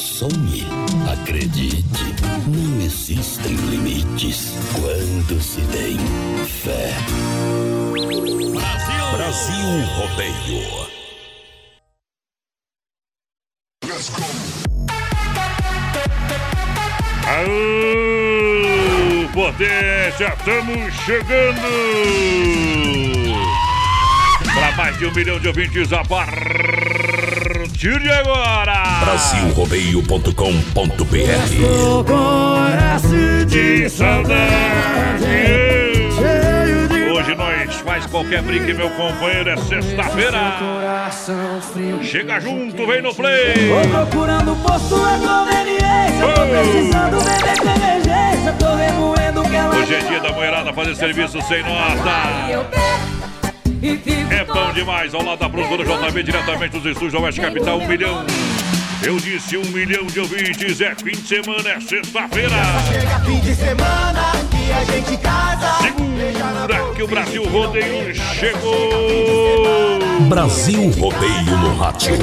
Sonhe, acredite, não existem limites quando se tem fé. Brasil, Brasil Rodeio. Aô, potência, estamos chegando para mais de um milhão de ouvintes a partir de agora. Brasilrodeio.com.br de saudade. Hoje nós faz qualquer brinque, meu companheiro, é sexta-feira. Chega junto, vem no play. Tô procurando posto na conveniência. Tô precisando beber com emergência. Tô remoendo que ela. Hoje é dia da mulherada fazer serviço sem nota. É bom demais, ao lado da produtora JB, diretamente dos estúdios da Oeste Capital, um milhão. Eu disse um milhão de ouvintes, é fim de semana, é sexta-feira. Chega fim de semana que a gente casa. Segura que o Brasil Rodeio chegou. Brasil Rodeio no Rádio.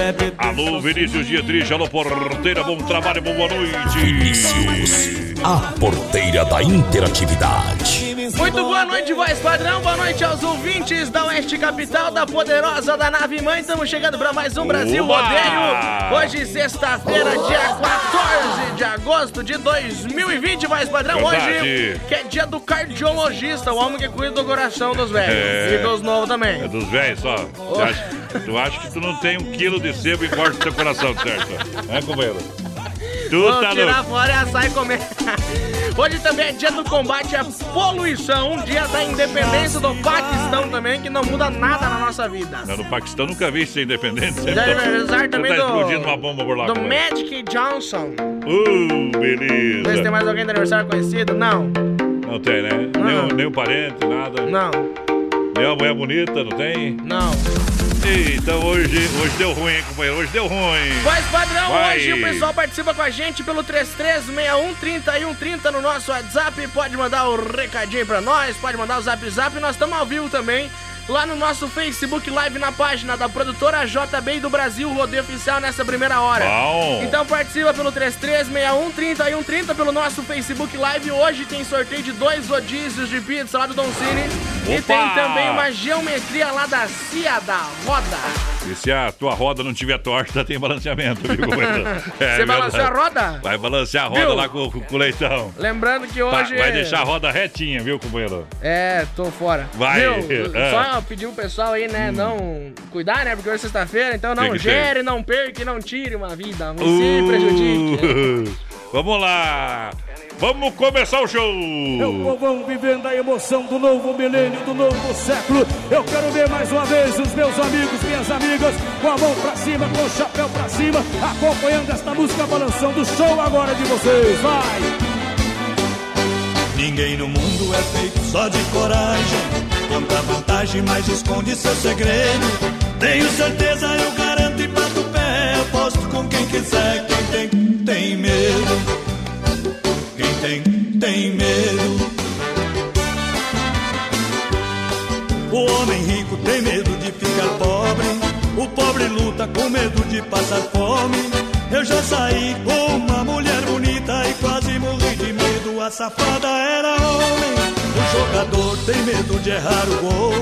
É. Alô, Vinícius Dietrich, alô, porteira, bom trabalho, boa noite. Vinícius, a porteira da interatividade. Muito boa noite, voz padrão. Boa noite aos ouvintes da Oeste Capital, da poderosa da nave mãe. Estamos chegando para mais um Brasil Oba! Rodeio. Hoje, sexta-feira, dia 14 de agosto de 2020, voz padrão. Hoje, que é dia do cardiologista, o homem que cuida do coração dos velhos É. e dos novos também. É dos velhos só. Tu acha, tu acha que tu não tem um quilo de sebo e corta o teu coração, certo? É, companheiro? Tu Vamos tá tirar louco. fora e assar e comer. Hoje também é dia do combate à poluição, dia da independência do Paquistão também, que não muda nada na nossa vida. Não, no Paquistão nunca vi ser independente. Dia de aniversário também tá do- explodindo uma bomba por lá. Do. Magic Johnson. Uh, Vê se tem beleza. mais alguém de aniversário conhecido. Não, Não tem, né? Nem, nem um parente, nada. não, Nem uma mulher bonita, não tem? não. Então hoje, hoje deu ruim, hein, companheiro? Hoje deu ruim. Voz padrão, Vai. hoje o pessoal participa com a gente pelo 33613130 no nosso WhatsApp. Pode mandar o recadinho pra nós, pode mandar o zap zap. Nós estamos ao vivo também. Lá no nosso Facebook Live na página da produtora JB e do Brasil Rodeio Oficial nessa primeira hora. Bom. Então participa pelo 33613130 pelo nosso Facebook Live. Hoje tem sorteio de dois rodízios de pizza lá do Don Cine. E tem também uma geometria lá da Cia da Roda. E se a tua roda não tiver torta, tem balanceamento, viu? É Você balanceia a roda? Vai balancear a roda Viu? lá com, com, o leitão. Lembrando que hoje. vai deixar a roda retinha, viu, companheiro? É, tô fora. Vai. Viu? É. Só pedir o pessoal aí, né, não cuidar, né? Porque hoje é sexta-feira, então não que gere, não perca e não tire uma vida. Não se prejudique. Uh, Vamos lá. Vamos começar o show. É o povão vivendo a emoção do novo milênio, do novo século. Eu quero ver mais uma vez os meus amigos, minhas amigas, com a mão pra cima, com o chapéu pra cima, acompanhando esta música balançando o show agora de vocês. Vai! Ninguém no mundo é feito só de coragem. Conta vantagem, mas esconde seu segredo. Tenho certeza, eu garanto e bato o pé. Aposto com quem quiser. Quem tem, tem medo. Quem tem, tem medo. O homem rico tem medo de ficar pobre. O pobre luta com medo de passar fome. Eu já saí com uma mulher de medo. A safada era homem. O jogador tem medo de errar o gol.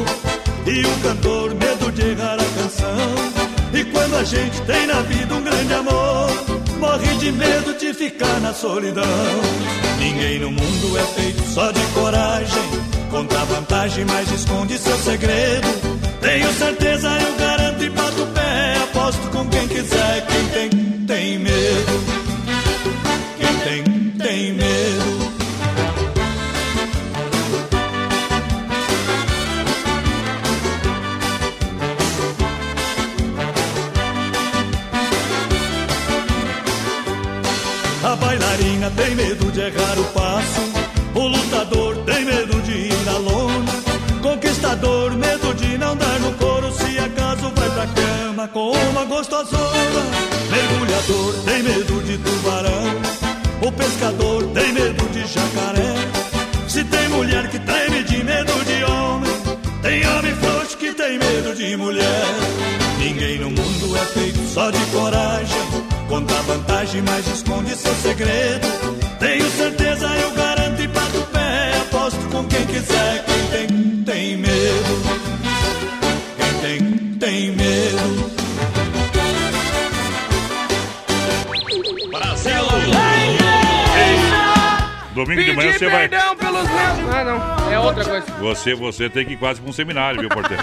E o cantor, medo de errar a canção. E quando a gente tem na vida um grande amor, morre de medo de ficar na solidão. Ninguém no mundo é feito só de coragem. Conta vantagem, mas esconde seu segredo. Tenho certeza, eu garanto e bato o pé. Aposto com quem quiser, quem tem, tem medo. Com uma gostosona. Mergulhador tem medo de tubarão. O pescador tem medo de jacaré. Se tem mulher que treme de medo de homem, tem homem frouxo que tem medo de mulher. Ninguém no mundo é feito só de coragem. Conta vantagem, mas esconde seu segredo. Tenho certeza, eu garanto e bato o pé. Aposto com quem quiser, Domingo de manhã Pedir você vai. perdão pelos meus. Ah, não. É outra coisa. Você, você tem que ir quase pra um seminário, viu, porteiro?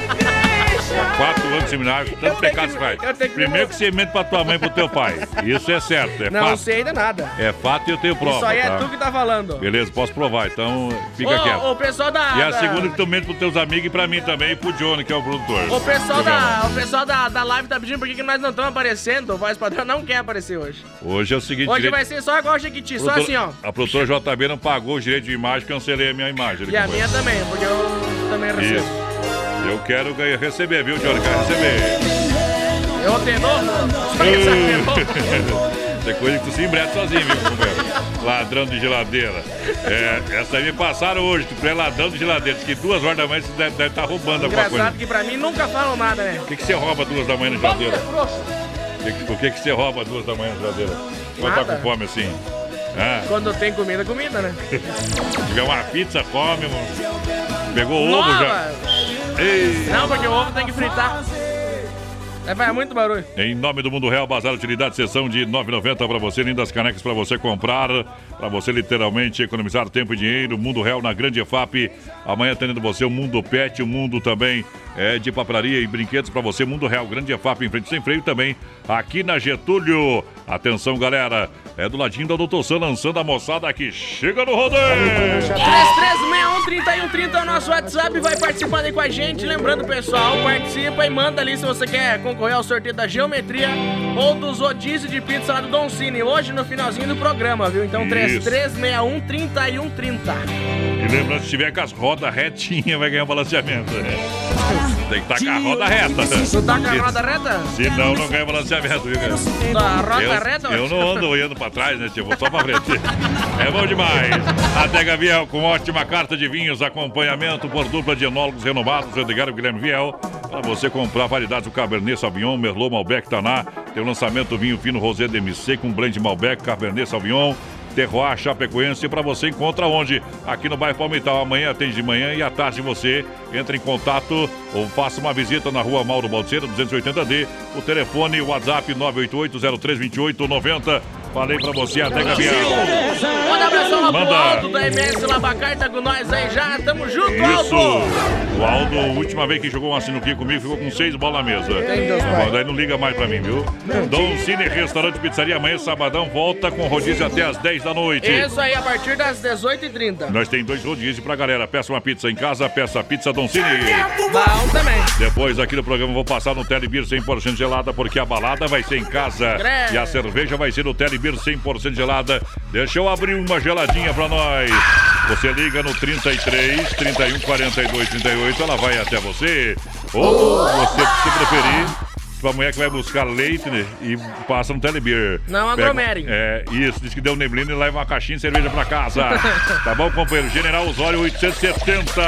Quatro anos de seminário, tanto tenho pecado que- você faz. eu que- Primeiro que você mente pra tua mãe e pro teu pai. Isso é certo, é Não fato. sei ainda nada. É fato e eu tenho prova. Isso aí é tá? tu que tá falando. Beleza, posso provar, então fica Ô, quieto. o pessoal da. E a da- segunda que tu mente pros teus amigos e pra mim também e pro Johnny, que é o produtor. O pessoal, da, o pessoal da, da live tá pedindo por que que nós não estamos aparecendo. O voz padrão não quer aparecer hoje. Hoje é o seguinte, Hoje direito- vai ser só igual o Jequiti, só assim, ó. A produtora JB não pagou o direito de imagem, cancelei a minha imagem. E a companheiro. Minha também, porque eu também recebo. Isso. Eu quero ganhar- receber, viu, Johnny? Quero receber. Eu tenor. Tem coisa que tu se embrete sozinho, viu, companheiro? Ladrão de geladeira. É, essa aí me passaram hoje, tu é ladrão de geladeira. Diz que duas horas da manhã você deve estar roubando alguma Engraçado coisa. que pra mim nunca falam nada, né? O que, que você rouba duas da manhã na geladeira? O que, que- o que, que você rouba duas da manhã na geladeira? Quando tá com fome assim? Ah, Quando tem comida, comida, né? tiver uma pizza, come, mano. Pegou ovo Nova! já. Ei. Não, porque o ovo tem que fritar. É, faz muito barulho. Em nome do Mundo Real, Bazar Utilidade, sessão de 9,90 para você, lindas canecas para você comprar, para você literalmente economizar tempo e dinheiro. Mundo Real na Grande EFAP. Amanhã atendendo você o Mundo Pet, o Mundo também é de papelaria e brinquedos para você. Mundo Real, Grande EFAP em frente sem freio também aqui na Getúlio. Atenção, galera, é do ladinho da Doutor Sam lançando a moçada que chega no rodeio. 3361-3130 é o nosso WhatsApp, vai participando aí com a gente. Lembrando, pessoal, participa e manda ali se você quer concorrer ao sorteio da geometria ou dos rodízio de pizza lá do Don Cine. Hoje no finalzinho do programa, viu? Então Isso. 3361-3130. E lembrando, se tiver com as rodas retinhas, vai ganhar um balanceamento. Tem que estar com a roda reta. Tu tá com a roda reta? Senão não ganha balanceamento, viu, cara? Da roda eu, reta? eu não ando olhando pra trás, né, tio? Vou só pra frente. É bom demais. Adega Viel, com ótima carta de vinhos, acompanhamento por dupla de enólogos renomados, Edgar e Guilherme Viel. Para você comprar variedades do Cabernet Sauvignon, Merlot, Malbec, Taná. Tem o lançamento vinho fino Rosé DMC com blend Malbec, Cabernet Sauvignon. Terroir Chapecoense para você encontra onde? Aqui no bairro Palmital. Amanhã atende de manhã e à tarde você entra em contato ou faça uma visita na rua Mauro Balseira, 280D. O telefone, o WhatsApp 988-032890. Falei pra você, até Gabriel. Manda um abração lá pro. Aldo da MS Labacar, tá com nós aí já. Tamo junto, Isso! Aldo! O Aldo, a última vez que jogou uma sinuquinha comigo, ficou com seis bolas na mesa. Tem Deus, Tá bom, Daí não liga mais pra mim, viu? Dom Cine Restaurante Pizzaria, amanhã, sabadão, volta com rodízio até as 10 da noite. Isso aí, a partir das 18h30. Nós tem dois rodízios pra galera. Peça uma pizza em casa, peça a pizza Dom Cine. Bom também. Depois aqui no programa vou passar no Telebir 100% gelada, porque a balada vai ser em casa e a cerveja vai ser no Telebir 100% gelada. Deixa eu abrir uma geladinha pra nós. Você liga no 33 31 42 38, ela vai até você. Ou você, se preferir, pra mulher que vai buscar leite né, e passa no Telebir. Não aglomerem. É, isso, diz que deu neblina e leva uma caixinha de cerveja pra casa. tá bom, companheiro? General Osório 870.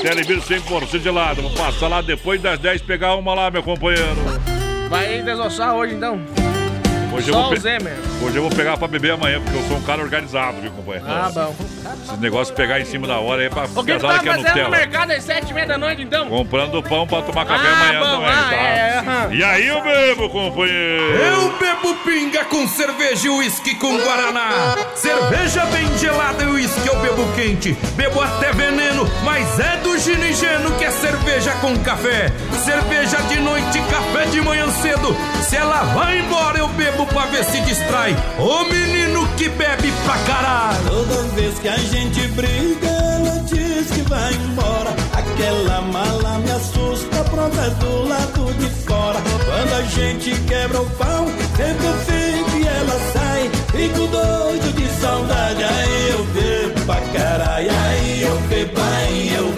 Telebir 100% gelado. Vou passar lá depois das 10 pegar uma lá, meu companheiro. Vai desossar hoje então? Hoje eu, Só vou pe- Zé mesmo. Hoje eu vou pegar pra beber amanhã, porque eu sou um cara organizado, viu, companheiro? Ah, bom. Esse negócio pegar em cima da hora aí é pra O que tu pesada tá que é fazendo no mercado às sete e meia da noite então? Comprando pão pra tomar café Ah, amanhã bom, também, ah, tá? é, aham. E aí eu bebo, companheiro? Eu bebo pinga com cerveja e uísque com guaraná. Cerveja bem gelada e uísque eu bebo quente. Bebo até veneno, mas é do ginigeno que é cerveja com café. Cerveja de noite, café de manhã cedo. Se ela vai embora, eu bebo pra ver se distrai. Ô menino que bebe pra caralho. Toda vez que a gente briga, ela diz que vai embora. Aquela mala me assusta, pronta do lado de fora. Quando a gente quebra o pau, sempre eu fico e ela sai. Fico doido de saudade, aí eu bebo pra caralho. Aí eu bebo, aí eu bebo. Bebo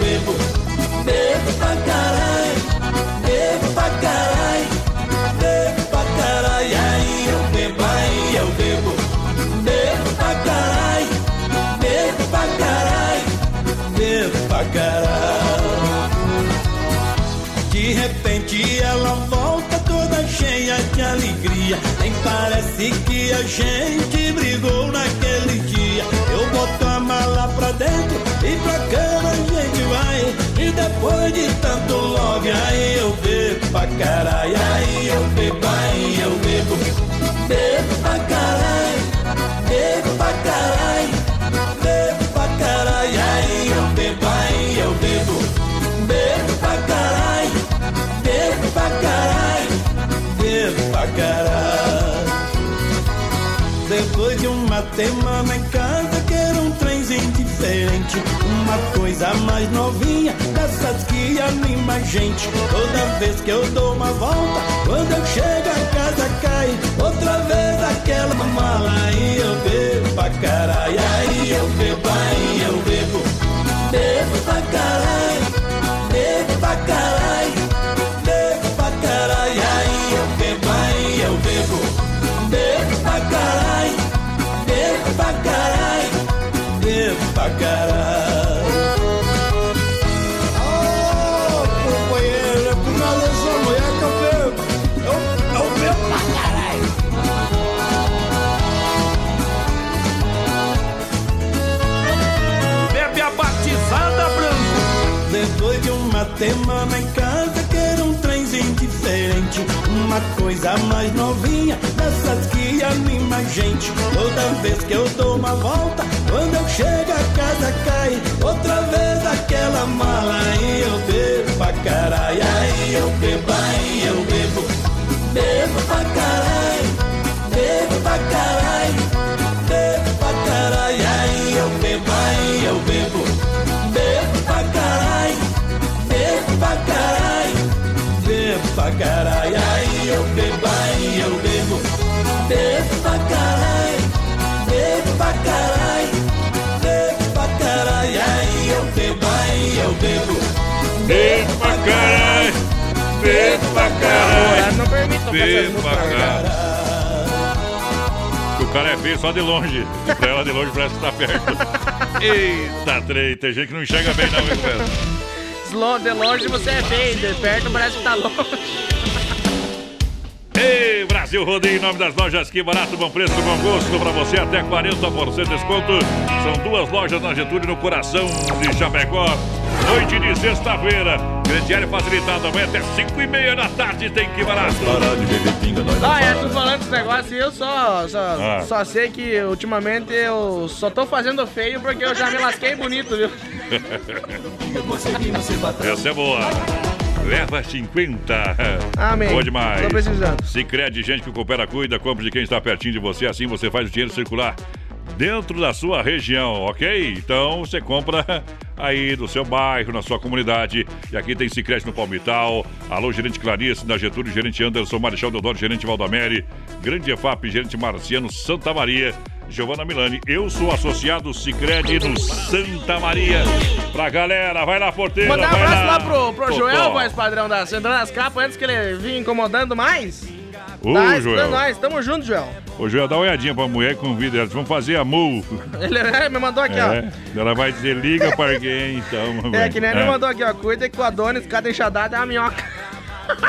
parece que a gente brigou naquele dia. Eu boto a mala pra dentro e pra cama a gente vai. E depois de tanto love, aí eu bebo pra caralho. Aí eu bebo, aí eu bebo. Bebo pra caralho, bebo pra caralho. Uma semana em casa, quero um trenzinho diferente. Uma coisa mais novinha, dessas que anima a gente. Toda vez que eu dou uma volta, quando eu chego a casa cai. Outra vez aquela mala, eu bebo pra caralho. Aí eu bebo, aí eu bebo. Bebo pra caralho, uma semana em casa, quero um trenzinho diferente. Uma coisa mais novinha, dessas que anima a gente. Toda vez que eu dou uma volta, quando eu chego a casa cai. Outra vez aquela mala, aí eu bebo pra caralho. Aí eu bebo, aí eu bebo. Bebo pra caralho, bebo pra caralho. Pra caralho, aí eu bebo, aí eu bebo. Bebo pra caralho, bebo pra caralho. Bebo pra caralho, aí eu bebo, aí eu bebo. Bebo pra caralho, bebo pra caralho. Não essas Bebo pra caralho. O cara é feio só de longe. E pra ela de longe parece que tá perto. Eita, trem. Tem gente que não enxerga bem, não, meu velho. De longe você é feio, de perto parece que tá longe. Ei, Brasil Rodeio, em nome das lojas Que Barato, bom preço, bom gosto pra você, até 40% de desconto. São duas lojas na Getúlio, no coração de Chapecó. Noite de sexta-feira, crediário facilitado, amanhã até 5 e meia da tarde tem Que Barato. Parar de beber pinga, nós Ah, é, para. tu falando desse negócio e eu só, só, Ah. só sei que ultimamente eu só tô fazendo feio porque eu já me lasquei bonito, viu? Essa é boa. Leva 50. Amém. Boa demais. Tô precisando. Sicredi, gente que coopera, cuida, compra de quem está pertinho de você. Assim você faz o dinheiro circular dentro da sua região, ok? Então você compra aí do seu bairro, na sua comunidade. E aqui tem Sicredi no Palmital. Alô, gerente Clarice, da Getúlio, gerente Anderson, Marechal Deodoro, gerente Valdamere, Grande EFAP, gerente Marciano, Santa Maria. Giovana Milani, eu sou associado Sicredi no Santa Maria. Pra galera, vai lá, porteira. Mandar um abraço lá pro, pro Totó. Joel, voz padrão da Centrando das Capas, antes que ele vinha incomodando mais. Ô, tá Joel. nós, tamo junto, Joel. Ô, Joel, dá uma olhadinha pra mulher e convida ela. Vamos fazer a mu. Ele é, me mandou aqui, ó. É, ela vai dizer, liga pra alguém, então. É, que nem ele é. mandou aqui, ó. Cuida que o Adonis, cada enxadada é uma minhoca.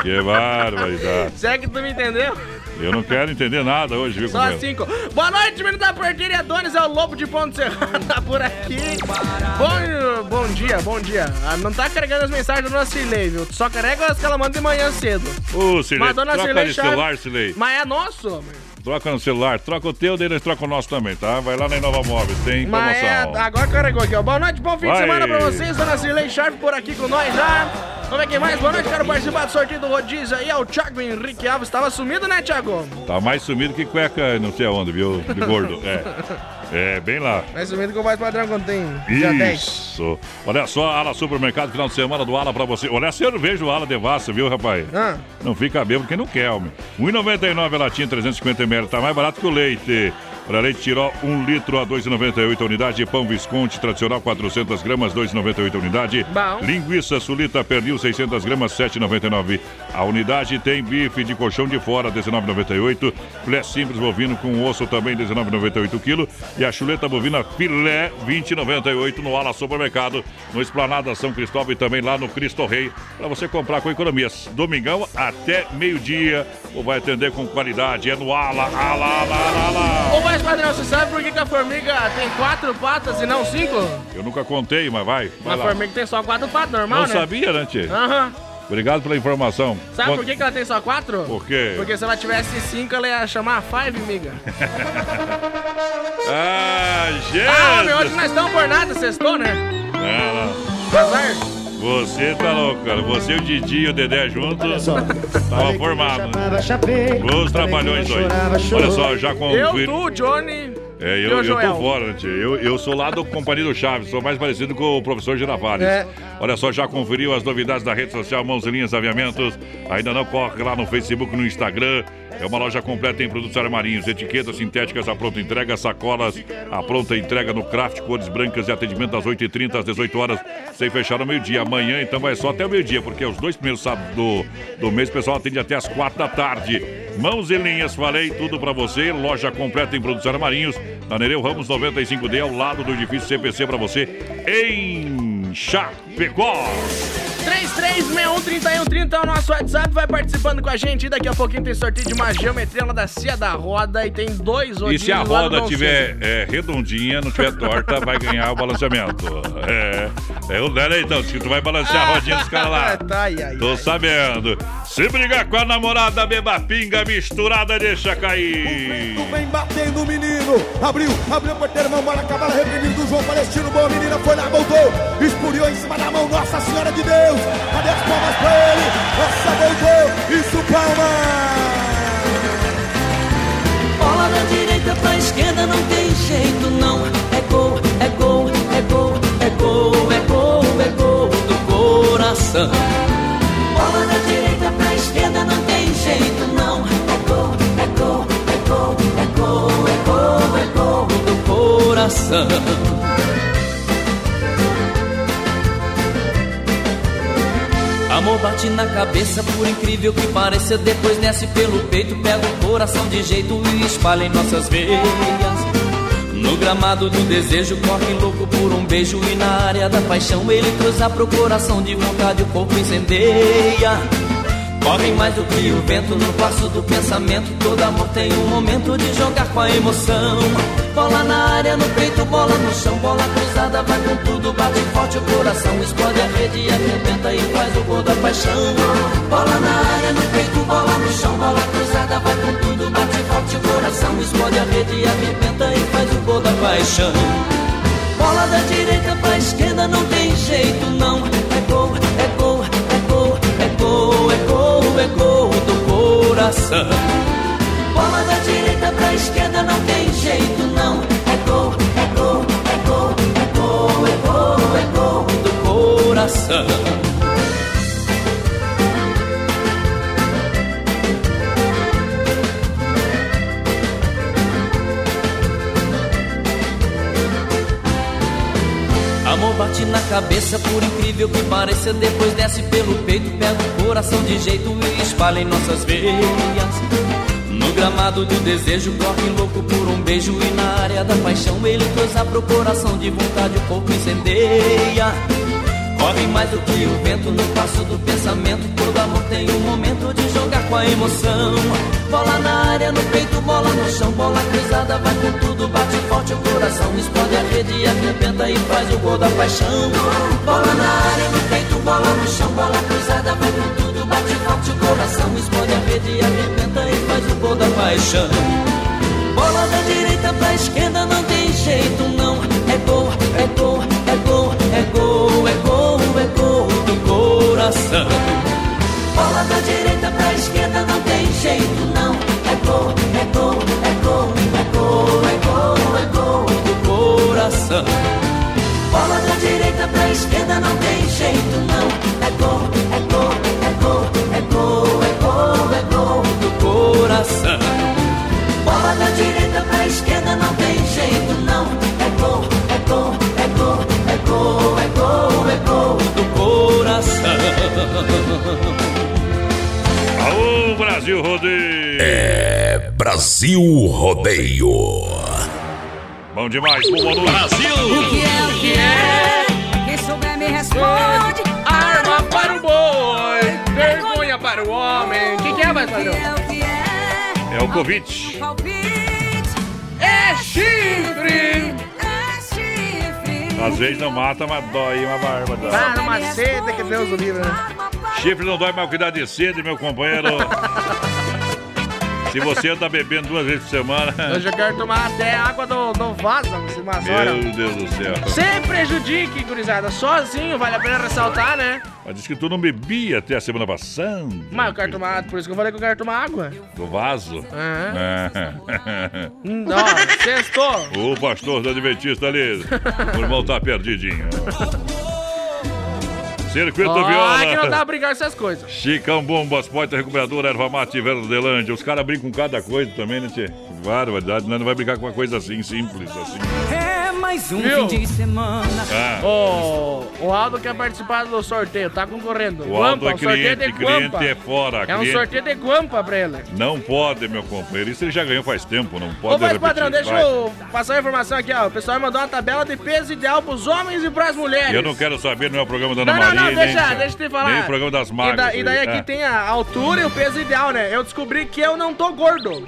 Que barbaridade. Será que tu me entendeu? Eu não quero entender nada hoje, viu, Só cinco. Boa noite, menino da porteira Adonis, é o Lobo de Ponte Serrada tá por aqui. Bom, bom dia, bom dia. Ah, Não tá carregando as mensagens do nosso Cirlei, viu? Tu Só carrega as que ela manda de manhã cedo. Ô, dona troca Cirlei de celular, Silei. Mas é nosso, homem. Troca no celular, troca o teu, daí nós troca o nosso também, tá? Vai lá na Inova Móveis, tem Mas é, promoção. agora carregou aqui, ó. Boa noite, bom fim de Vai. semana pra vocês. Dona Cirlei Sharp por aqui com nós já. Vamos ver quem mais. Boa noite, quero participar do sorteio do rodízio aí. É o Thiago Henrique Alves. Tava sumido, né, Thiago? Tá mais sumido que cueca, não sei aonde, viu? De gordo. É. É, bem lá. Mais sumido que o mais padrão quando tem dia 10. Isso. Olha só, Ala Supermercado, final de semana do Ala pra você. Olha a cerveja, o Ala Devassa, viu, rapaz? Ah. Não fica bêbado quem não quer, homem. 1,99 a latinha, 350ml. Tá mais barato que o leite. Para leite tiró, 1 litro a 2,98 a unidade. Pão Visconti tradicional, 400 gramas, 2,98 a unidade. Bom. Linguiça sulita pernil, 600 gramas, 7,99 a unidade. Tem bife de colchão de fora, 19,98. Filé simples bovino com osso também, 19,98 quilo. E a chuleta bovina filé, 20,98 no Ala Supermercado, no Esplanada São Cristóvão e também lá no Cristo Rei, para você comprar com economias. Domingão até meio-dia, ou vai atender com qualidade. É no Ala, Ala, Ala, Ala, Ala. Ô, mais padrão, você sabe por que, que a formiga tem quatro patas e não cinco? Eu nunca contei, mas vai. vai A lá. formiga tem só quatro patas, normal, Não né? sabia, né, Tchê? Aham. Obrigado pela informação. Sabe por que, que ela tem só quatro? Por quê? Porque se ela tivesse cinco, ela ia chamar Five, miga. Ah, Jesus! Ah, homem, hoje nós estamos por nada, sextou, né? Não, Azar. Você tá louco, cara. Você, o Didi e o Dedé juntos, tava formado. Os trabalhões dois. Olha só, já Eu, conferi. tu, Johnny. É, eu, eu Joel. tô fora, tio? Eu, eu sou lá do Companhia do Chaves, sou mais parecido com o professor Girafales. É. Olha só, já conferiu as novidades da rede social Mãos e Linhas Aviamentos? Ainda não corre lá no Facebook, no Instagram. É uma loja completa em produtos armarinhos, etiquetas sintéticas à pronta entrega, sacolas à pronta entrega no craft, cores brancas e atendimento das 8h30 às 18 horas, sem fechar no meio-dia. Amanhã, então, vai só até o meio-dia, porque os dois primeiros sábados do, do mês o pessoal atende até as 4 da tarde. Mãos e linhas, falei tudo pra você. Loja completa em produtos armarinhos. Na Nereu Ramos 95D, ao lado do edifício CPC pra você, em Chapecó. 33613130 é o nosso WhatsApp, vai participando com a gente. Daqui a pouquinho tem sorteio de uma geometria lá da Cia da Roda e tem dois E se a roda tiver é, redondinha, não tiver torta, vai ganhar o balanceamento. É, é o Lera então, tu vai balancear a rodinha dos caras lá. Tá, ai, ai, Tô ai. sabendo. Se brigar com a namorada, beba pinga misturada, deixa cair. Vem batendo o menino, abriu, abriu a porteira, mão, bola, cavalo, reprimido do João Palestino, boa menina, foi lá, voltou, espuriou em cima da mão, Nossa Senhora de Deus, cadê as palmas pra ele? Nossa, voltou, isso, palmas! Bola da direita pra esquerda não tem jeito não É gol, é gol, é gol, é gol, é gol, é gol do coração Bola da direita pra esquerda não tem jeito não É gol, é gol, é gol, é gol, é gol, é gol do coração Amor bate na cabeça, por incrível que pareça, depois desce pelo peito, pega o coração de jeito e espalha em nossas veias. No gramado do desejo, corre louco por um beijo e na área da paixão ele cruza pro coração de vontade, o corpo incendeia. Corre mais do que o vento no passo do pensamento. Todo amor tem um momento de jogar com a emoção. Bola na área, no peito, bola no chão, bola cruzada, vai com tudo, bate forte o coração, explode a rede e arrebenta e faz o gol da paixão. Bola na área, no peito, bola no chão, bola cruzada, vai com tudo, bate forte o coração, explode a rede e arrebenta e faz o gol da paixão. Bola da direita pra esquerda não tem jeito não é gol, coração. Bola da direita pra esquerda não tem jeito não. É gol, é gol, é gol, é gol, é gol, é gol. Do coração Bate na cabeça, por incrível que pareça, depois desce pelo peito, pega o coração de jeito e espalha em nossas veias. No gramado do desejo, corre louco por um beijo e na área da paixão ele cruza pro coração de vontade, o corpo incendeia. Corre mais do que o vento no passo do pensamento. Todo amor tem um momento de jogar com a emoção. Bola na área, no peito, bola no chão. Bola cruzada, vai com tudo, bate forte o coração. Explode a rede arrebenta e faz o gol da paixão. Bola na área, no peito, bola no chão. Bola cruzada, vai com tudo, bate forte o coração. Explode a rede arrebenta e faz o gol da paixão. Bola da direita pra esquerda, não tem jeito, não. É gol, é gol, é gol, é gol, coração. Bola da direita pra esquerda, não tem jeito, não. É gol, é gol, é gol, é gol, é gol, é gol do coração. Bola da direita pra esquerda, não tem jeito, não. É gol, é gol, é gol, é gol, é gol, é gol do coração. Bola da direita pra esquerda não tem jeito não É gol, é gol, é gol, é gol, é gol, é gol do coração Aô, Brasil Rodeio! É Brasil Rodeio. Bom demais, pro Manu. Brasil! O que é, o que é? Quem souber me responde. Arma para o boi, vergonha para o homem. O que, que é, mais padrão? O que é? É o Covid. Palpite. É chifre! Às vezes não mata, mas dói uma barba. Dói. Tá numa sede que Deus o livre, né? Chifre não dói, mas cuidar de sede, meu companheiro. Se você anda bebendo duas vezes por semana. Hoje eu quero tomar até água do, do vaso, umas horas. Meu Deus do céu. Sem prejudique, gurizada. Sozinho, vale a pena ressaltar, né? Mas disse que tu não bebia até a semana passada. Mas eu quero tomar, por isso que eu falei que eu quero tomar água. Do vaso? Aham. Não, sextou. o pastor da Adventista ali. O irmão tá perdidinho. Circuito Ó, Viola. que não dá pra brigar com essas coisas. Chicão Bombas, Poita Recuperadora, Erva Mate Verdelândia. Os caras brincam com cada coisa também, né, Tchê? Barbaridade, nós não vai brincar com uma coisa assim, simples, assim. É mais um Viu? fim de semana. Ah, Ô, o Aldo quer participar do sorteio, tá concorrendo. o Aldo é Guampa, sorteio cliente, de Guampa. cliente é fora. É um cliente sorteio de Guampa pra ele. Não pode, meu companheiro. Isso ele já ganhou faz tempo, não pode Ô, mas repetir. padrão, deixa Vai. eu passar a informação aqui, ó. O pessoal mandou uma tabela de peso ideal pros homens e pras mulheres. Eu não quero saber, não é o programa da Ana Não, não, Maria. não, nem- deixa, deixa eu te falar. Nem o programa das E, magras. da- e daí aí. aqui Ah, tem a altura e o peso ideal, né? Eu descobri que eu não tô gordo.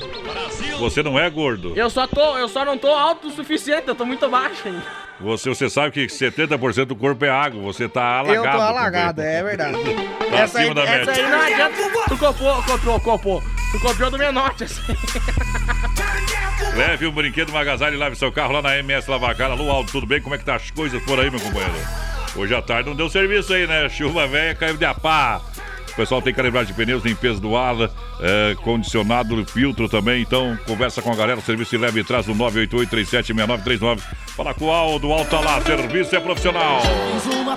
Você não é gordo. Eu só tô, eu só não tô alto o suficiente, eu tô muito baixo ainda. Você, você sabe que 70% do corpo é água. Você tá alagado. eu tô alagado, é verdade. Tá essa aí, acima da essa média. aí não adianta. Tu copiou, copiou, copiou. Tu copiou do Menote, assim. Leve um brinquedo, um agasalho e lave seu carro lá na MS Lavacar. Alô, Aldo, tudo bem? Como é que tá as coisas por aí, meu companheiro? Hoje à tarde não deu serviço aí, né? Chuva velha caiu de a pá. O pessoal tem calibragem de pneus, limpeza do ar, é, condicionado, filtro também. Então, conversa com a galera, o serviço se leva e traz no 988-376939. Fala com o Aldo, Aldo tá lá, serviço é profissional.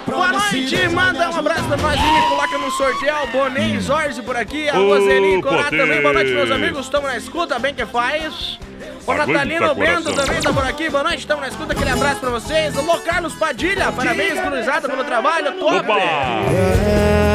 Boa noite, manda um abraço pra nós e coloca no sorteio. O Bonet Zorzi por aqui, a Roseli Corá também. Boa noite, meus amigos. Estamos na escuta, bem que faz. O Natalino Bento também tá por aqui. Boa noite, estamos na escuta. Aquele abraço pra vocês. Alô, Carlos Padilha. Parabéns, gurizada, pelo trabalho. Top. Opa!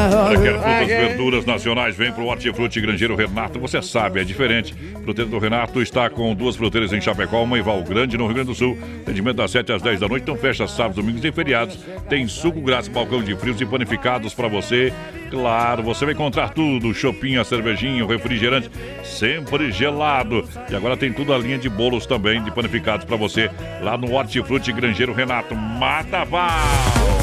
Para quer frutas, é. verduras nacionais, vem pro Hortifruti Grangeiro Renato. Você sabe, é diferente. Fruteiro do Renato está com duas fruteiras em Chapecó, uma em Val Grande, no Rio Grande do Sul. Atendimento das 7 às 10 da noite, então fecha sábados, domingos e feriados. Tem suco grátis, balcão de frios e panificados para você. Claro, você vai encontrar tudo: chopinha, cervejinha, refrigerante, sempre gelado. E agora tem toda a linha de bolos também, de panificados para você, lá no Hortifruti Grangeiro Renato Mataval.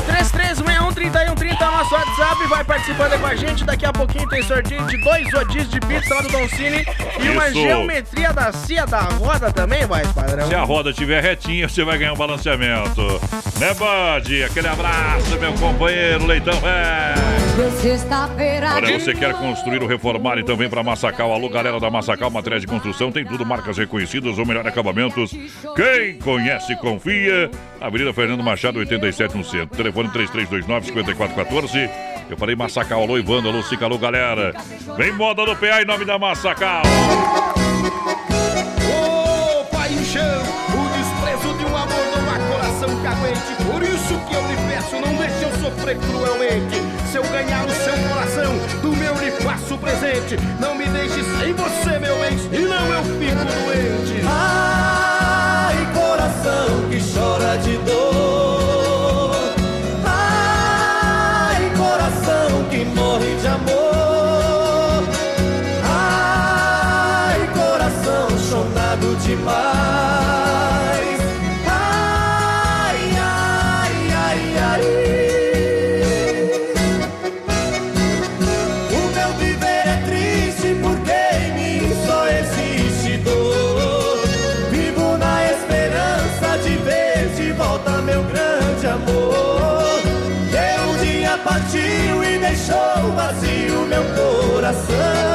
3. 3130 é o nosso WhatsApp, vai participando com a gente. Daqui a pouquinho tem sorteio de dois rodízios de pizza lá do Don Cine e Isso. uma geometria da CIA da roda também, vai, padrão. Se a roda estiver retinha, você vai ganhar um balanceamento. Né, Bud? Aquele abraço, meu companheiro Leitão é. Olha, você quer construir ou reformar e também para Massacal? Alô, galera da Massacal, materiais de construção, tem tudo, marcas reconhecidas ou melhor, acabamentos. Quem conhece, confia. Avenida Fernando Machado, 87 no centro. Telefone 3329-5414. Eu falei Massacal, alô, Ivando, alô, Cica, alô, galera. Vem moda no PA em nome da Massacal. Ô, paixão, o desprezo de um amor não há coração que aguente. Por isso que eu lhe peço, não deixe eu sofrer cruelmente. Se eu ganhar o seu coração, do meu lhe faço presente. Não me deixe sem você, meu bem, senão eu fico doente. Coração.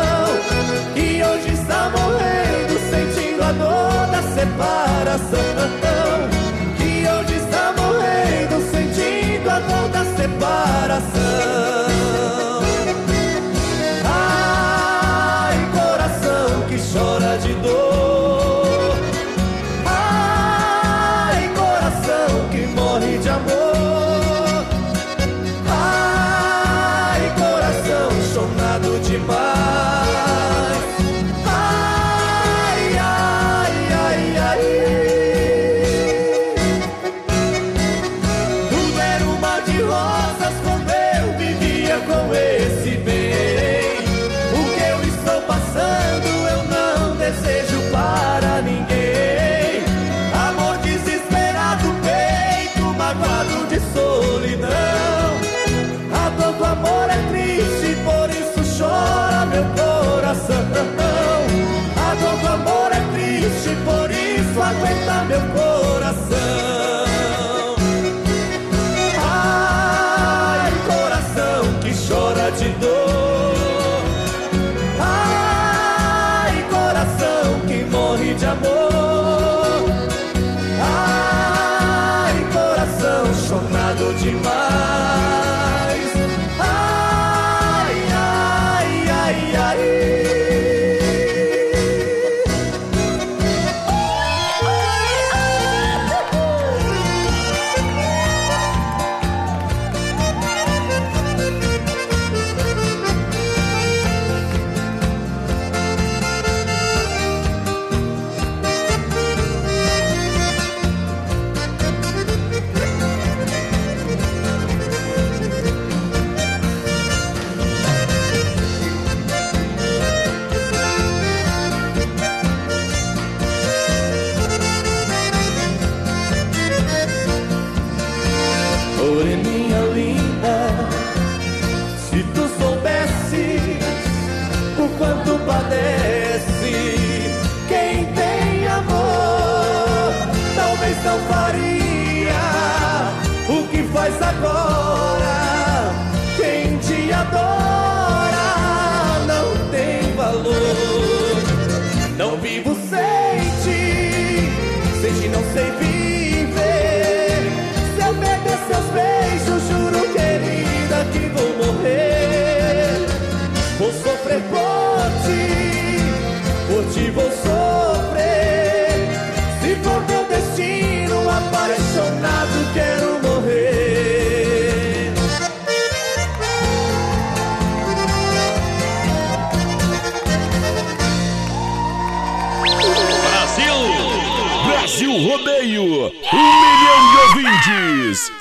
Um milhão de ouvintes!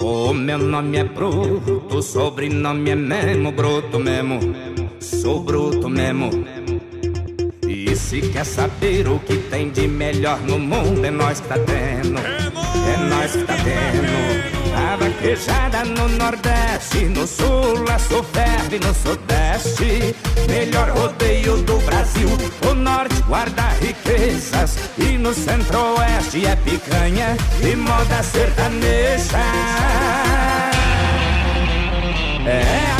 O meu nome é Bruto, sobrenome é mesmo Bruto mesmo. Sou bruto mesmo. Se quer saber o que tem de melhor no mundo, é nós que tá tendo. É nós que tá tendo. A vaquejada no Nordeste, no Sul, a Soferve no Sudeste. Melhor rodeio do Brasil. O Norte guarda riquezas. E no Centro-Oeste é picanha e moda sertaneja. É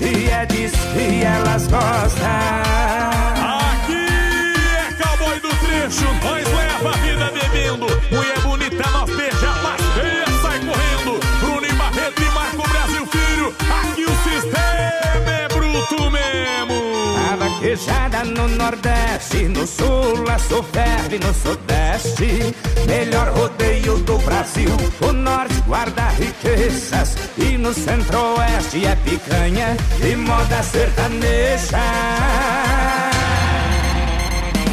E é disso que elas gostam. Aqui é cowboy do trecho, nós leva a vida bebendo. Mulher bonita, nós beija, passeia, sai correndo. Bruno e Barreto e Marco Brasil Filho, aqui o sistema bruto mesmo. A vaquejada no Nordeste, no Sul a ferve no Sudeste. Melhor rodeio do Brasil, o Norte guarda riquezas e no Centro-Oeste é picanha e moda sertaneja.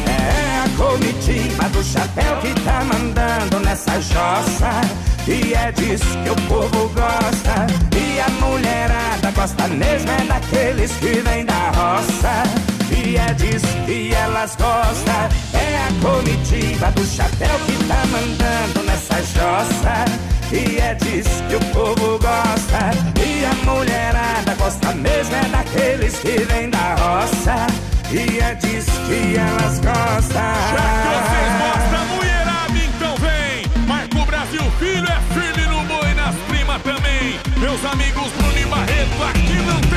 É a comitiva do chapéu que tá mandando nessa jossa. E é disso que o povo gosta. E a mulherada gosta mesmo é daqueles que vêm da roça. E é disso que elas gostam. É a comitiva do chapéu que tá mandando nessa jossa. E é disso que o povo gosta. E a mulherada gosta mesmo é daqueles que vêm da roça. E é disso que elas gostam. Já que vocês gostam, mulherada, então vem. Marco Brasil Filho é firme no boi, nas primas também. Meus amigos Bruno e Barreto, aqui não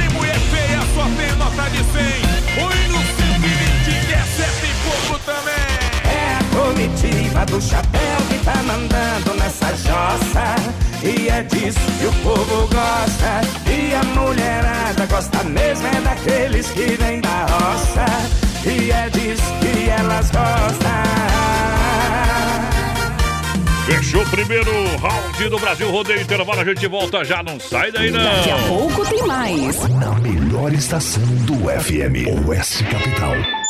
tem nota de 100. Oi no 120, que é sete e pouco também. É a comitiva do chapéu que tá mandando nessa jossa. E é disso que o povo gosta. E a mulherada gosta mesmo é daqueles que vêm da roça. E é disso que elas gostam. Fechou o primeiro round do Brasil Rodeio Intervalo. A gente volta já, não sai daí não. Daqui a pouco tem mais. Na melhor estação do FM, Oeste Capital.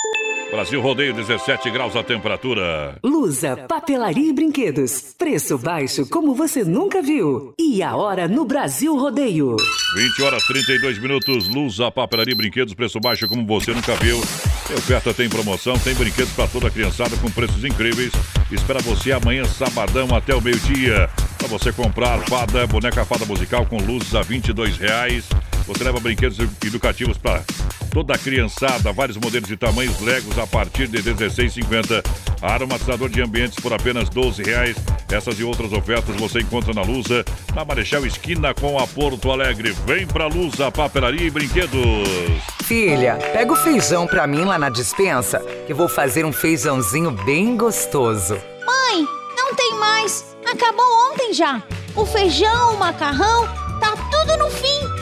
Brasil Rodeio, 17 graus a temperatura. Lusa, papelaria e brinquedos. Preço baixo como você nunca viu. E a hora no Brasil Rodeio. 20 horas 32 minutos, luz, a papelaria e brinquedos, preço baixo como você nunca viu. Tem oferta, tem promoção, tem brinquedos para toda a criançada com preços incríveis. Espera você amanhã, sabadão, até o meio-dia. Para você comprar fada, boneca fada musical com luzes a 22 reais. Você leva brinquedos educativos para toda a criançada, vários modelos e tamanhos, Legos a partir de R$ 16,50. Aromatizador de ambientes por apenas 12 reais. Essas e outras ofertas você encontra na Lusa, na Marechal Esquina com a Porto Alegre. Vem pra Lusa, papelaria e brinquedos. Filha, pega o feijão pra mim lá na dispensa, que vou fazer um feijãozinho bem gostoso. Mãe, não tem mais. Acabou ontem já. O feijão, o macarrão, tá tudo no fim.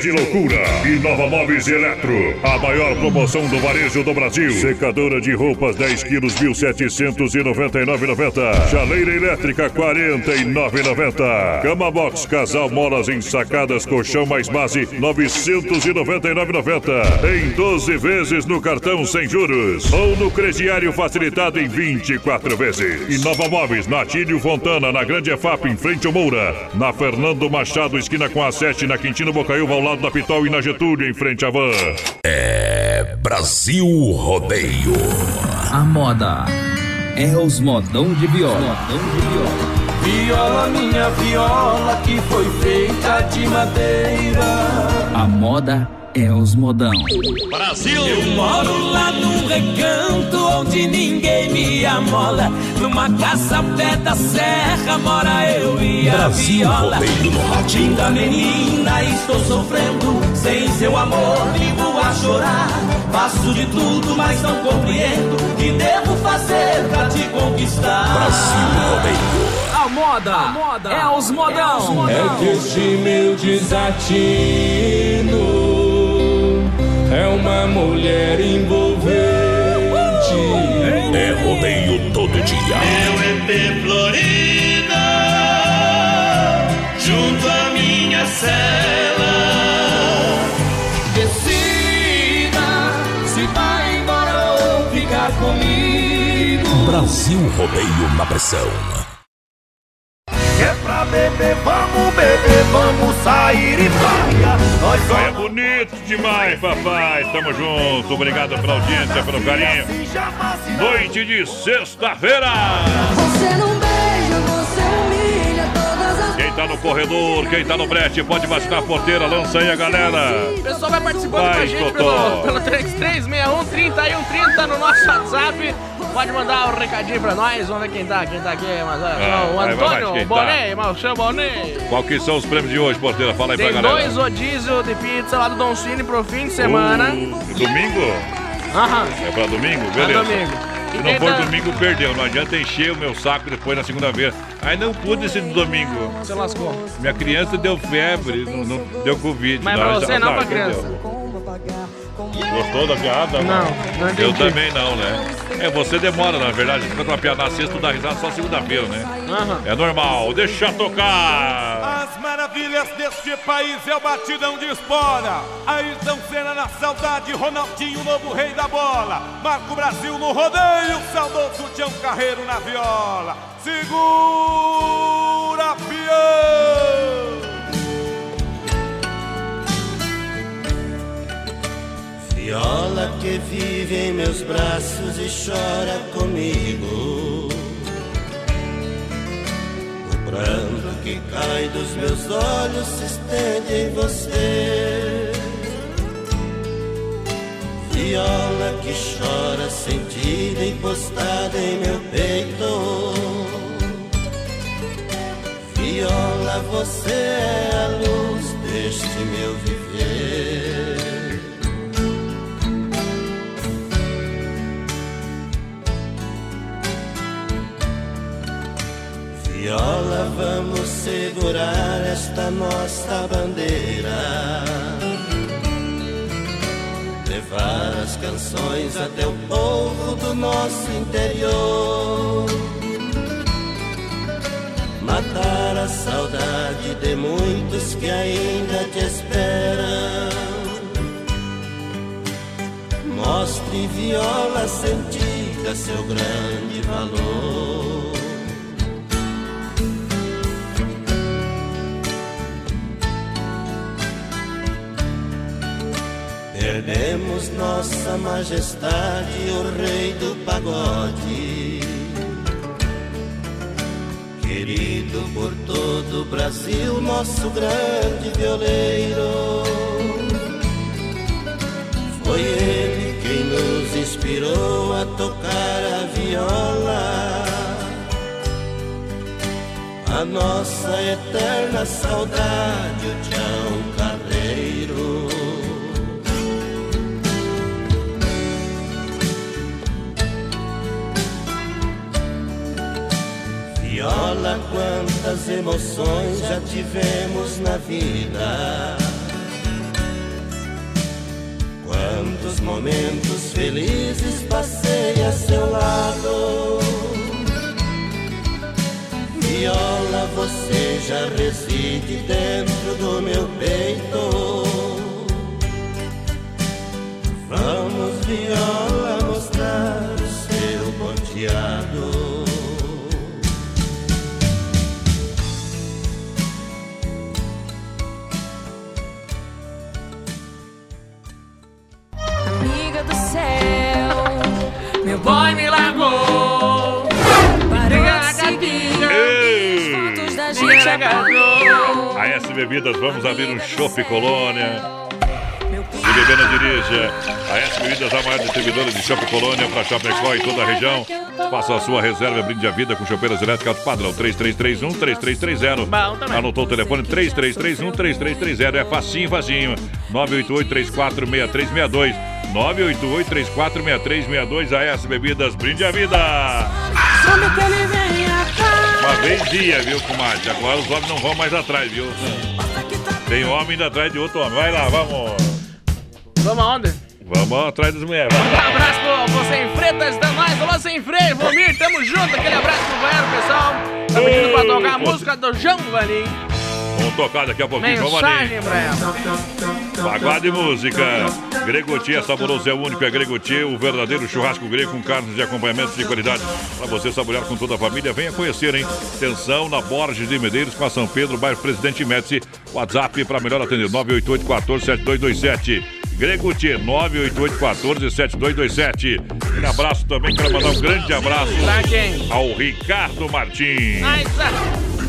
de loucura. E Nova Móveis Eletro. A maior promoção do varejo do Brasil. Secadora de roupas 10 quilos, 1.799,90. Chaleira elétrica 49,90. Cama box casal molas ensacadas colchão mais base 999,90. Em 12 vezes no cartão sem juros ou no crediário facilitado em 24 vezes. E Nova Móveis na Tílio Fontana, na Grande EFAP, em frente ao Moura. Na Fernando Machado, esquina com a 7, na Quintino Bocaiúva, ao lado da Pitol e na Getúlio, em frente à Van. É Brasil Rodeio. A moda é os modão de viola. Modão de viola. Viola, minha viola, que foi feita de madeira. A moda é os modão. Brasil! Eu moro lá num recanto onde ninguém me amola. Numa casa pé da serra mora eu e a Brasil viola. Rodeio no. Linda menina, estou sofrendo. Sem seu amor, vivo a chorar. Faço de tudo, mas não compreendo. O que devo fazer pra te conquistar? Brasil Rodeio. A moda, é os modão. É que este meu desatino é uma mulher envolvente. É rodeio todo dia. Meu EP Florida, junto à minha cela. Decida se vai embora ou ficar comigo. Brasil Rodeio na pressão. É pra beber, vamos beber, vamos sair e praia. Nós É bonito demais, papai. Tamo junto. Obrigado pela audiência, pelo carinho. Noite de sexta-feira. Você não beija, você humilha todas as Quem tá no corredor, quem tá no brete, pode vacinar a porteira. Lança aí a galera. O pessoal vai participando Vai, com a gente Totó. pelo, pelo 3361 3130 no nosso WhatsApp. Pode mandar um recadinho pra nós. Vamos ver quem tá, quem tá aqui. Mas olha só, o vai, vai, vai, Antônio quem tá? Marcelo Boné. Qual que são os prêmios de hoje, porteira? Fala aí Tem pra galera. dois rodízios de pizza lá do Don Cine pro fim de semana. Uh, domingo? Aham. É pra domingo? Pra Beleza. domingo. Se não for tá- domingo, perdeu. Não adianta encher o meu saco depois na segunda vez. Aí não pude esse domingo. Você lascou. Minha criança deu febre, não, não deu Covid. Mas pra Não, você já- não, já pra perdeu. Gostou da piada? Não, não Eu entendi. também não, né? É, você demora, na verdade. Quando uma piada na sexta, tu dá risada só segunda-feira, né? É normal. Deixa tocar. As maravilhas deste país é o batidão de espora. Ayrton Senna na saudade, Ronaldinho, novo rei da bola. Marco Brasil no rodeio, saudoso Tião Carreiro na viola. Segura, peão! Viola que vive em meus braços e chora comigo. O pranto que cai dos meus olhos se estende em você. Viola que chora sentida encostada em meu peito. Viola, você é a luz deste meu viver. Viola, vamos segurar esta nossa bandeira. Levar as canções até o povo do nosso interior. Matar a saudade de muitos que ainda te esperam. Mostre viola sentida seu grande valor. Perdemos nossa majestade, o rei do pagode. Querido por todo o Brasil, nosso grande violeiro. Foi ele quem nos inspirou a tocar a viola. A nossa eterna saudade, o Tião Carreiro. Viola, quantas emoções já tivemos na vida. Quantos momentos felizes passei a seu lado. Viola, você já reside dentro do meu peito. Vamos, viola, mostrar o seu ponteado. Céu, meu boy me largou. Parou de seguir as fotos da gente apagou. A S Bebidas, vamos abrir um Chopp Colônia. Se beber não dirija. A S Bebidas, a maior distribuidora de Chopp Colônia para Chapecó e toda a região. Faça a sua reserva, brinde a vida com chopeiras elétricas padrão 3331-3330. Anotou o telefone 3331-3330. É facinho, facinho. 988-346362. 988-346362. A S Bebidas, brinde a vida. Sabe que ele vem atrás. Uma vez ia, viu, comadre? Agora os homens não vão mais atrás, viu? Tem homem indo atrás de outro homem. Vai lá, vamos. Vamos aonde? Vamos atrás das mulheres. Vamos. Um abraço pro você em Freitas da nós, alô sem freio, Vomir, tamo junto, aquele abraço pro banheiro, pessoal. Tá pedindo pra tocar a música do João Valim. Vamos tocar daqui a pouquinho. Vamos Mensagem ali. pra ela. Pagode e música. Gregotti é saboroso, é único, é Gregotti, o verdadeiro churrasco grego com carnes de acompanhamento de qualidade. Para você saborear com toda a família, venha conhecer, hein? Atenção na Borges de Medeiros com a São Pedro, bairro Presidente Médici. WhatsApp para melhor atender, 988 14 7227. Gregotti, 988 14 7227. Um abraço também, quero mandar um grande abraço ao Ricardo Martins.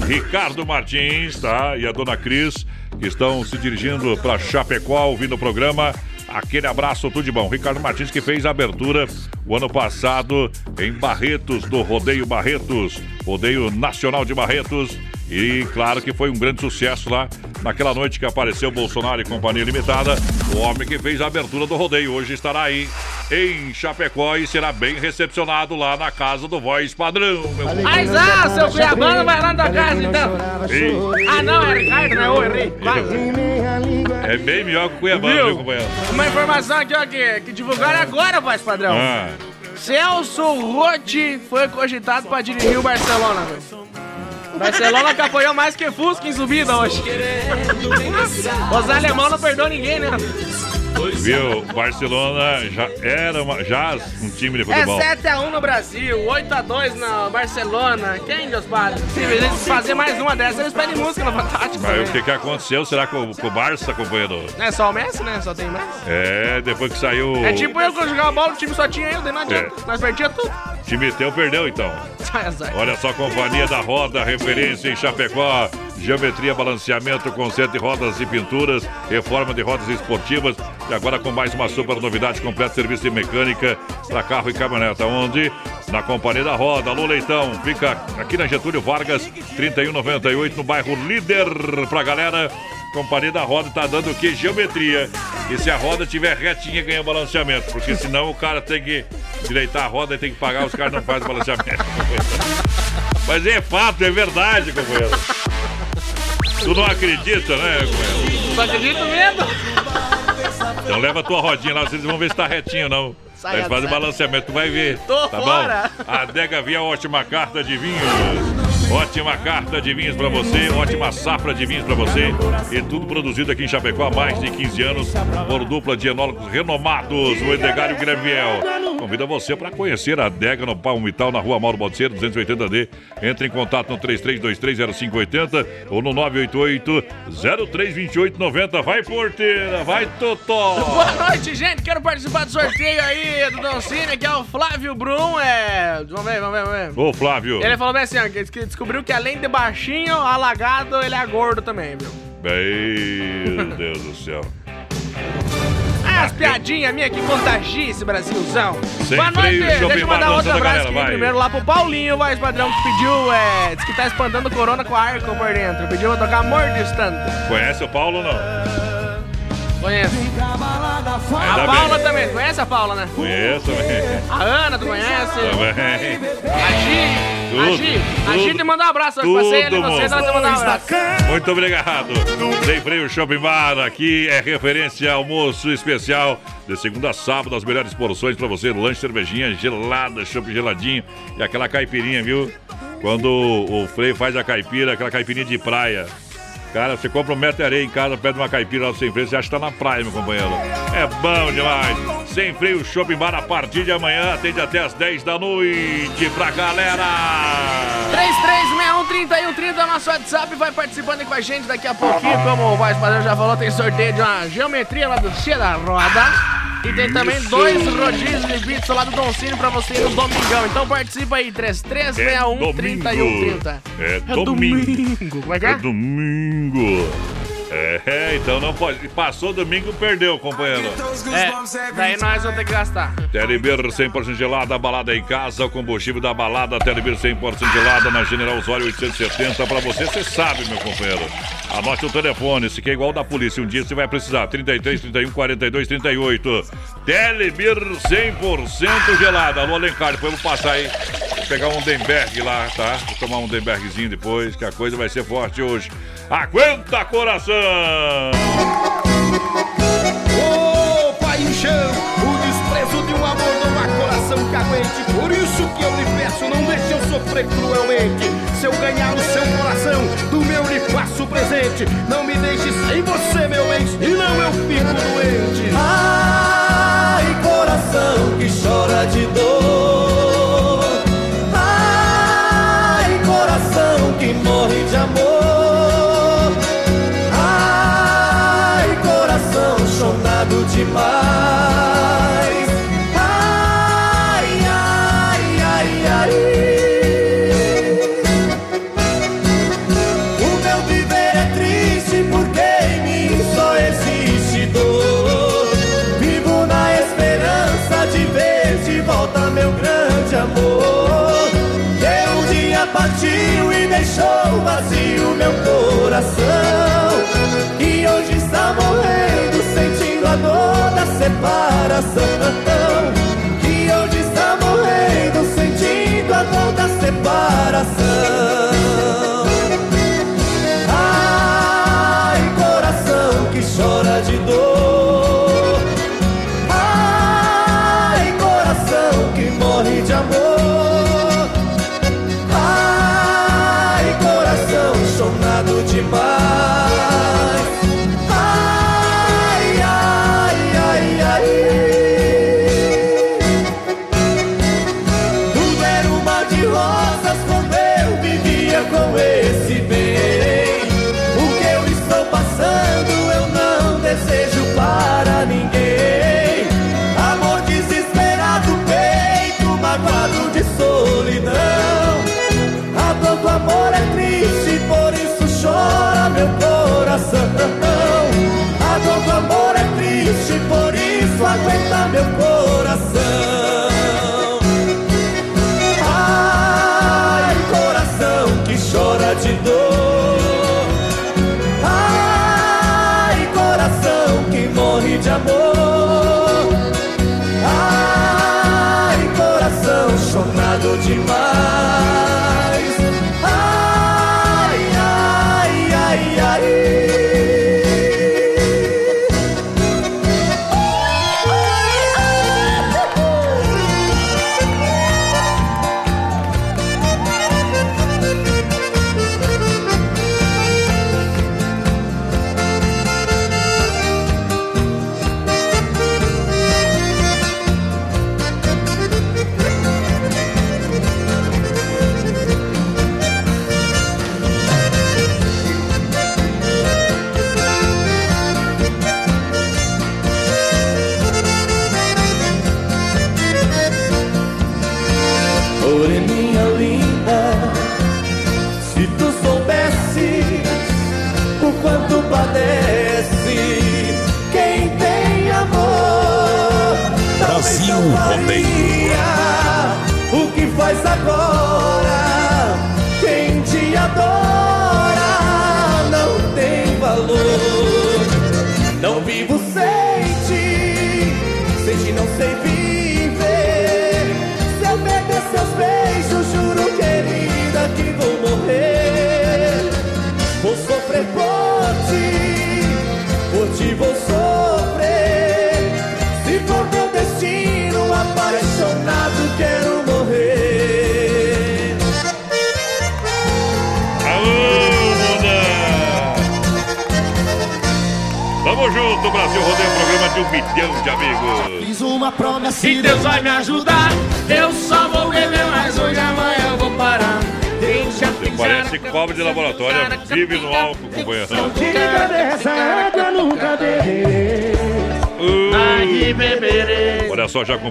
Ricardo Martins, tá? E a dona Cris, que estão se dirigindo para Chapecó, ouvindo o programa. Aquele abraço, tudo de bom. Ricardo Martins que fez a abertura o ano passado em Barretos, do Rodeio Barretos, Rodeio Nacional de Barretos. E claro que foi um grande sucesso lá naquela noite que apareceu Bolsonaro e Companhia Limitada. O homem que fez a abertura do rodeio hoje estará aí em Chapecó e será bem recepcionado lá na casa do Voz Padrão. Meu Mas ah, seu Cuiabano vai lá na casa então. Ah, não, é Ricardo, né? Eu errei. Quase. É bem melhor que o Cuiabano, Viu? meu companheiro. Uma informação aqui, ó, que, que divulgaram agora, voz padrão. Ah. Celso Rotti foi cogitado pra dirigir o Barcelona, velho. Barcelona que apoiou mais que Fusca em subida hoje. Os alemão não perdoam ninguém, né? Viu? Barcelona já era uma, já um time de É futebol. 7x1 no Brasil, 8x2 na Barcelona. Quem, Deus Padre? Se eles fazer mais uma dessa, eles pedem música no Fantástico. Mas o também. que, que aconteceu? Será com, com o Barça, companheiro? Não é só o Messi, né? Só tem mais. É, depois que saiu. É tipo eu quando jogava bola, o time só tinha eu, daí não adianta. Nós perdíamos tudo. O time teu perdeu, então. Azar. Olha só, Companhia da Roda, referência em Chapecó. Geometria, balanceamento, conserto de rodas e pinturas, reforma de rodas esportivas. E agora com mais uma super novidade, completo serviço de mecânica para carro e caminhoneta. Onde? Na Companhia da Roda. Alô, Leitão. Fica aqui na Getúlio Vargas, 3198, no bairro Líder. Pra galera, Companhia da Roda tá dando o que? Geometria. E se a roda tiver retinha, ganha balanceamento. Porque senão o cara tem que direitar a roda e tem que pagar, os caras não fazem balanceamento. Mas é fato, é verdade, companheiro. Tu não acredita, né, companheiro? Só acredito mesmo. Então leva a tua rodinha lá, vocês vão ver se tá retinho ou não. Sai faz o balanceamento, tu vai ver. Tô tá fora. bom? A Adega Via ótima carta de vinhos. Ótima carta de vinhos pra você, ótima safra de vinhos pra você. E tudo produzido aqui em Chapecó há mais de 15 anos por dupla de enólogos renomados, o Edgar e o Guilherme Viel. Convida você para conhecer a adega no Palmital, na rua Mauro Balseiro, 280D. Entre em contato no 33230580 ou no 988-032890. Vai, porteira, vai, Totó. Boa noite, gente. Quero participar do sorteio aí do Don Cine, que é o Flávio Brum. É... Vamos ver, vamos ver, vamos ver. Ô, Flávio. Ele falou bem assim, ó, que descobriu que além de baixinho, alagado, ele é gordo também, viu? Meu Deus do céu. Ah, as piadinhas minhas que contagia esse Brasilzão. Sem Boa noite, freio, deixa eu mandar outro abraço aqui vai. primeiro lá pro Paulinho, voz padrão, que pediu, é, diz que tá espantando corona com arco por dentro. Pediu pra tocar amor distante. Conhece o Paulo ou não? Conheço. A Ainda Paula bem. também, conhece a Paula, né? Conheço também. A Ana, tu conhece? Também. A Gi, Tudo, Gi, a Gi tudo, te mandou um abraço, hoje passei ali tudo, você, moço. ela te mandou um abraço. Muito obrigado. Sem freio Shopping Bar, aqui é referência almoço especial. De segunda a sábado, as melhores porções pra você. Lanche, cervejinha gelada, chopp geladinho e aquela caipirinha, viu? Quando o Frei faz a caipira, aquela caipirinha de praia. Cara, você compra um metro de areia em casa, pede uma caipira lá Sem Freio, você acha que tá na praia, meu companheiro. É bom demais. Sem Freio Shopping Bar, a partir de amanhã, atende até as 10 da noite pra galera. 33613130 é o nosso WhatsApp, vai participando com a gente daqui a pouquinho, como o Voz Padrão já falou, tem sorteio de uma geometria lá do Cia da Roda. E tem também dois rodízios de pizza lá do Don Cine pra você ir no domingão. Então participa aí, 33613130. É domingo. Como é que É é? domingo. É, então não pode. Passou domingo, perdeu, companheiro. É, daí nós vamos ter que gastar. Telebir 100% gelada, balada em casa, o combustível da balada, Telebir 100% gelada na General Osório 870. Pra você, você sabe, meu companheiro. Anote o telefone, se quer igual da polícia, um dia você vai precisar. 33, 31, 42, 38. Telebir 100% gelada. Alô, Alencar, depois eu vou passar aí. Vou pegar um Denberg lá, tá? Vou tomar um Denbergzinho depois, que a coisa vai ser forte hoje. Aguenta, coração! Ô, paixão, o desprezo de um amor não há coração que aguente. Por isso que eu lhe peço, não deixe eu sofrer cruelmente. Se eu ganhar o seu coração, do meu lhe faço presente. Não me deixe sem você, meu bem, senão eu fico doente. Ai, coração que chora de dor. Ai, coração que morre de amor. Ai, coração chonado demais. Deixou vazio meu coração. E hoje está morrendo, sentindo a dor da separação. E hoje está morrendo, sentindo a dor da separação.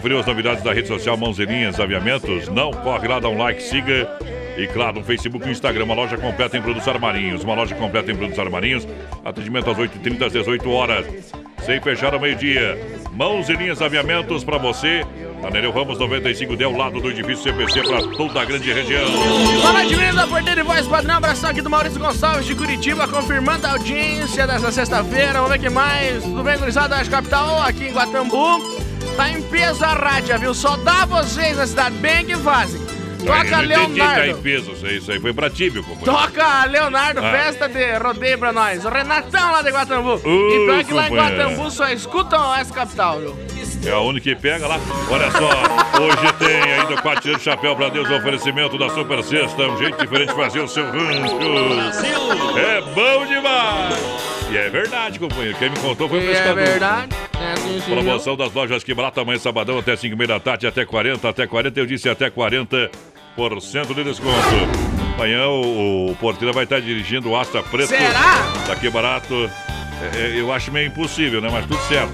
Conferiu as novidades da rede social Mãozinhas Aviamentos? Não? Corre lá, dá um like, siga. E claro, no Facebook e Instagram, uma loja completa em produtos armarinhos. Uma loja completa em produtos armarinhos. Atendimento às 8h30 às 18 horas. Sem fechar ao meio-dia. Mãos e linhas aviamentos para você. Na Ramos 95D, ao lado do edifício CPC para toda a grande região. Fala de mim da Porteira e Voz Padrão, abração aqui do Maurício Gonçalves de Curitiba, confirmando a audiência dessa sexta-feira. Vamos ver o que mais. Tudo bem, gurizada? da capital, aqui em Guatambu. Peso a rádio, viu? Só dá vocês na cidade, bem que fazem. Toca Eu entendi, Tá em Leonardo. peso, isso aí, isso aí foi pra ti, meu companheiro. Toca Leonardo, Ah. festa de rodeio pra nós. O Renatão lá de Guatambu. Uh, e pior que lá em. Guatambu só escutam essa capital, viu? É a única que pega lá. Olha só, hoje tem ainda quatro tirando chapéu pra Deus, o oferecimento da Super Sexta. Um jeito diferente de fazer o seu rancho. É bom demais! E é verdade, companheiro. Quem me contou foi o é pescador. verdade. Promoção das lojas que barata amanhã sabadão até 5 da tarde, até 40, até 40, eu disse até 40% de desconto. Amanhã o, o porteiro vai estar dirigindo o Astra Preto. Será? Daqui barato. É, é, eu acho meio impossível, né? Mas tudo certo.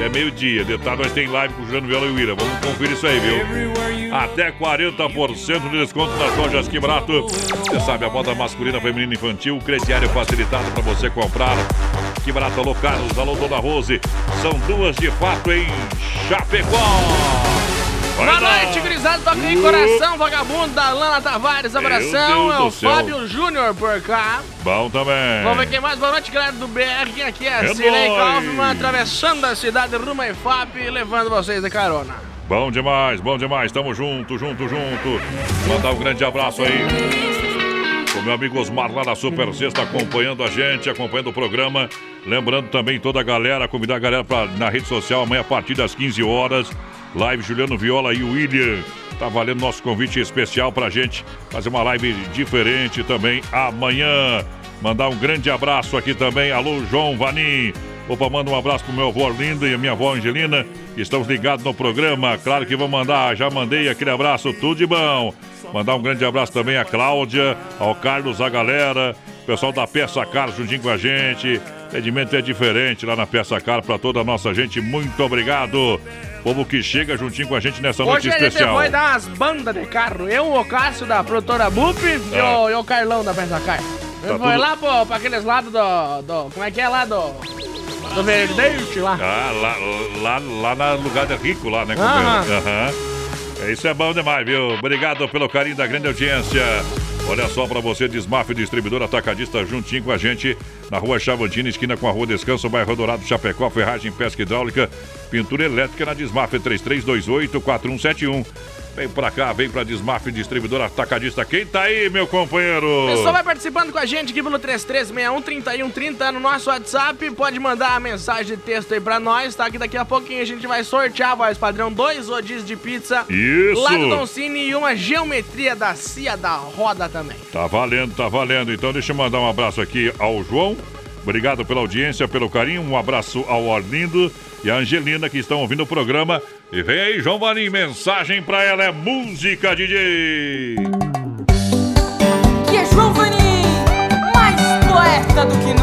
É meio-dia. Detalhe, nós tem live com o Juliano Viola e o Ira. Vamos conferir isso aí, viu? Até 40% de desconto nas lojas Que Barato. Você sabe, a moda masculina, feminina e infantil, crediário facilitado para você comprar. Que Barato, Alô Carlos, Alô Dona Rose. São duas de fato em Chapecó. Boa noite, gurizada. Toca aí, coração vagabundo da Lana Tavares. Abração. É o. Fábio Júnior por cá. Bom também. Vamos ver quem mais. Boa noite, galera do BR. Aqui é, É Cirei nóis. Kaufmann, atravessando a cidade rumo a IFAP, levando vocês de carona. Bom demais, bom demais. Tamo junto, junto, junto. Mandar um grande abraço aí. O meu amigo Osmar lá na Super Sexta acompanhando a gente, acompanhando o programa. Lembrando também toda a galera, convidar a galera pra, na rede social amanhã a partir das 15 horas. Live Juliano Viola e William. Tá valendo nosso convite especial pra gente fazer uma live diferente também amanhã. Mandar um grande abraço aqui também. Alô, João Vanim. Opa, manda um abraço pro meu avô Arlindo e a minha avó Angelina, estamos ligados no programa. Claro que vou mandar, já mandei aquele abraço, tudo de bom. Mandar um grande abraço também à Cláudia, ao Carlos, a galera, pessoal da Peça Car juntinho com a gente. Atendimento é diferente lá na Peça Car para toda a nossa gente. Muito obrigado. Povo que chega juntinho com a gente nessa noite Hoje a gente especial. foi dar umas bandas de carro. Eu, o Cássio da produtora Bup e, Ah. o, e o Carlão da Peça Car. Tá Eu foi tudo- lá pô, pra aqueles lados do, do. Como é que é lá do. Do Verdente lá. Ah, lá, lá, lá no lugar rico, lá, né, Aham. Isso é bom demais, viu? Obrigado pelo carinho da grande audiência. Olha só pra você, Desmaf Distribuidor Atacadista, juntinho com a gente, na rua Chavantina, esquina com a rua Descanso, bairro Dourado, Chapecó, ferragem, pesca hidráulica, pintura elétrica na Desmaf 3328-4171. Vem pra cá, vem pra Desmaf Distribuidor Atacadista. Quem tá aí, meu companheiro? O pessoal vai participando com a gente aqui pelo 3361-3130 no nosso WhatsApp. Pode mandar a mensagem de texto aí pra nós, tá? Que daqui a pouquinho a gente vai sortear, voz padrão, dois rodízios de pizza. Isso. Lá do Don Cine e uma geometria da Cia da Roda também. Tá valendo, tá valendo. Então deixa eu mandar um abraço aqui ao João. Obrigado pela audiência, pelo carinho. Um abraço ao Orlindo e à Angelina que estão ouvindo o programa. E vem aí, João Vanim, mensagem pra ela é música, DJ. Que é João Vanim, mais poeta do que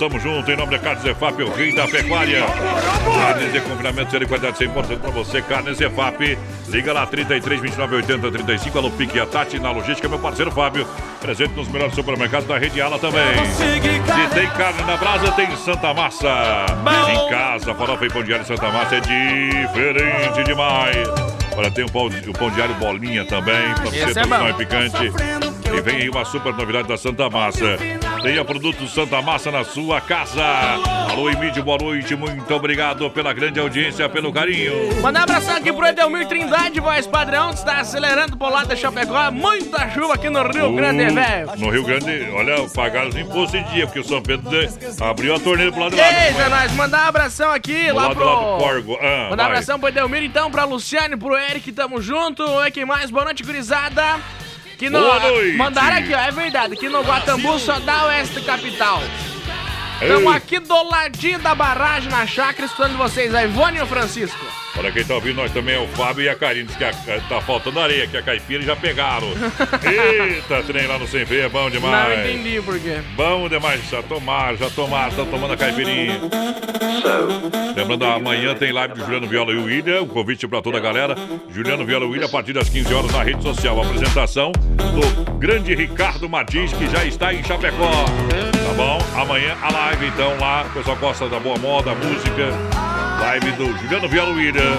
tamo junto, em nome da Carne Zefap, o rei da pecuária. Carnes de confinamento, de qualidade 100% pra você, Carne Zefap. Liga lá, 33, 29, 80, 35, alô Pique a Tati, na logística, meu parceiro Fábio. Presente nos melhores supermercados da Rede Ala também. Se tem carne na brasa, tem Santa Massa. Em casa, farofa e pão diário Santa Massa é diferente demais. Olha, tem o pão, o pão diário bolinha também, pra você Esse é e picante. E vem aí uma super novidade da Santa Massa. Tenha produtos Santa Massa na sua casa. Alô, Emílio, boa noite. Muito obrigado pela grande audiência, pelo carinho. Mandar um abração aqui pro Edelmir Trindade, voz padrão, que está acelerando pro lado da Chapecó. Muita chuva aqui no Rio Grande, Uh, velho. No Rio Grande, olha, pagaram os impostos em dia, porque o São Pedro abriu a torneira pro lado de lá. Eita, nós mandar um abração aqui lá lado pro. lá do Corgo. Ah, mandar um abração pro Edelmir, então, pra Luciane, pro Eric, tamo junto. Oi, quem mais? Boa noite, gurizada. Que no... Boa noite. Mandaram aqui, ó, é verdade, que no Guatambu só dá Oeste Capital. Tamo Ei. aqui do ladinho da barragem na chácara, escutando vocês, a Ivone e o Francisco. Olha, quem tá ouvindo nós também é o Fábio e a Karine. Diz que a- tá faltando areia, que a caipira já pegaram. Eita, trem lá no Sem Ver, é bom demais. Não entendi por quê. Bom demais, já tomaram, já tomaram, estão tomando a caipirinha. Lembrando, amanhã tem live de Juliano Viola e o William, um convite para toda a galera. Juliano Viola e o William a partir das 15 horas na rede social. A apresentação do grande Ricardo Martins, que já está em Chapecó. Tá bom? Amanhã a live, então, lá. O pessoal gosta da boa moda, música. Live do Juliano William.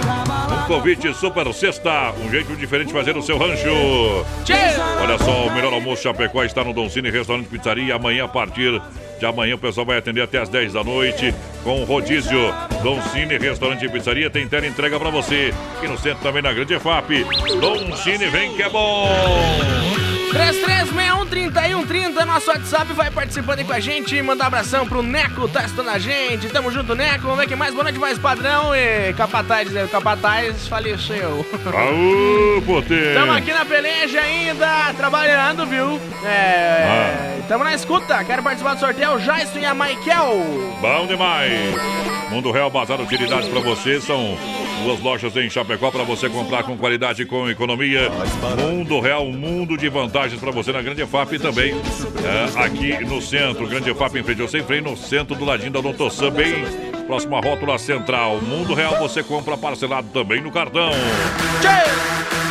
Um convite super sexta, um jeito diferente de fazer o seu rancho. Olha só, o melhor almoço Chapecó está no Don Cine Restaurante Pizzaria. Amanhã, a partir de amanhã, o pessoal vai atender até as 10 da noite com o rodízio. Don Cine Restaurante e Pizzaria tem tela entrega pra você. Aqui no centro também na Grande EFAP. Don Cine, vem que é bom! 33613130, nosso WhatsApp vai participando aí com a gente. Mandar um abração pro Neco, tá a gente. Tamo junto, Neco. Vamos ver quem mais. Boa noite, mais padrão. E Capataz, né? Capataz faleceu. Aô, poder! Tamo aqui na peleja ainda, trabalhando, viu? É. Tamo na escuta. Quero participar do sorteio. Jason e a Michael. Bom demais! Mundo Real Bazar Utilidades pra você. São duas lojas em Chapecó pra você comprar com qualidade e com economia. Mundo Real, um mundo de vantagens pra você na Grande FAP e também é, aqui no centro. Grande FAP em frente ao Sem Freio, no centro do ladinho da Doutor Sam, bem próximo à rótula central. Mundo Real você compra parcelado também no cartão.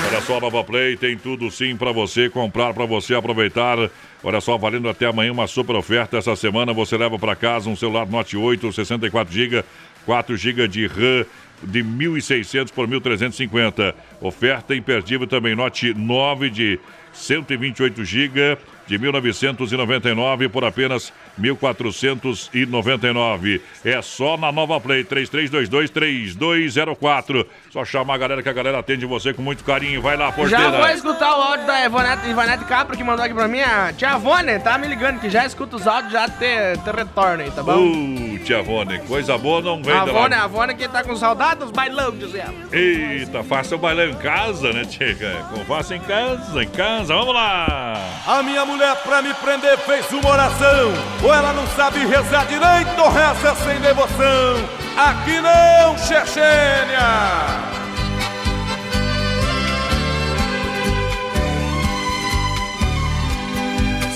Olha só, Nova Play tem tudo sim pra você comprar, pra você aproveitar. Olha só, valendo até amanhã uma super oferta. Essa semana você leva pra casa um celular Note 8, 64 GB, 4 GB de RAM de 1.600 por 1.350. Oferta imperdível também Note 9 de 128 GB de 1999 por apenas 1499. É só na Nova Play 33223204. Só chamar a galera que a galera atende você com muito carinho. Vai lá, porteira. Já vou escutar o áudio da Ivonete Capra que mandou aqui pra mim. A tia Vone tá me ligando que já escuta os áudios, já te, te retorna aí, tá bom? Uh, tia Vone, coisa boa não vem a da Vone, lá. a Vone que tá com saudade dos bailão, diz ela. Eita, faça o bailão em casa, né, Tia? Como faça em casa, em casa. Vamos lá. A minha mulher pra me prender fez uma oração Ou ela não sabe rezar direito ou reza sem devoção Aqui não, Chechênia!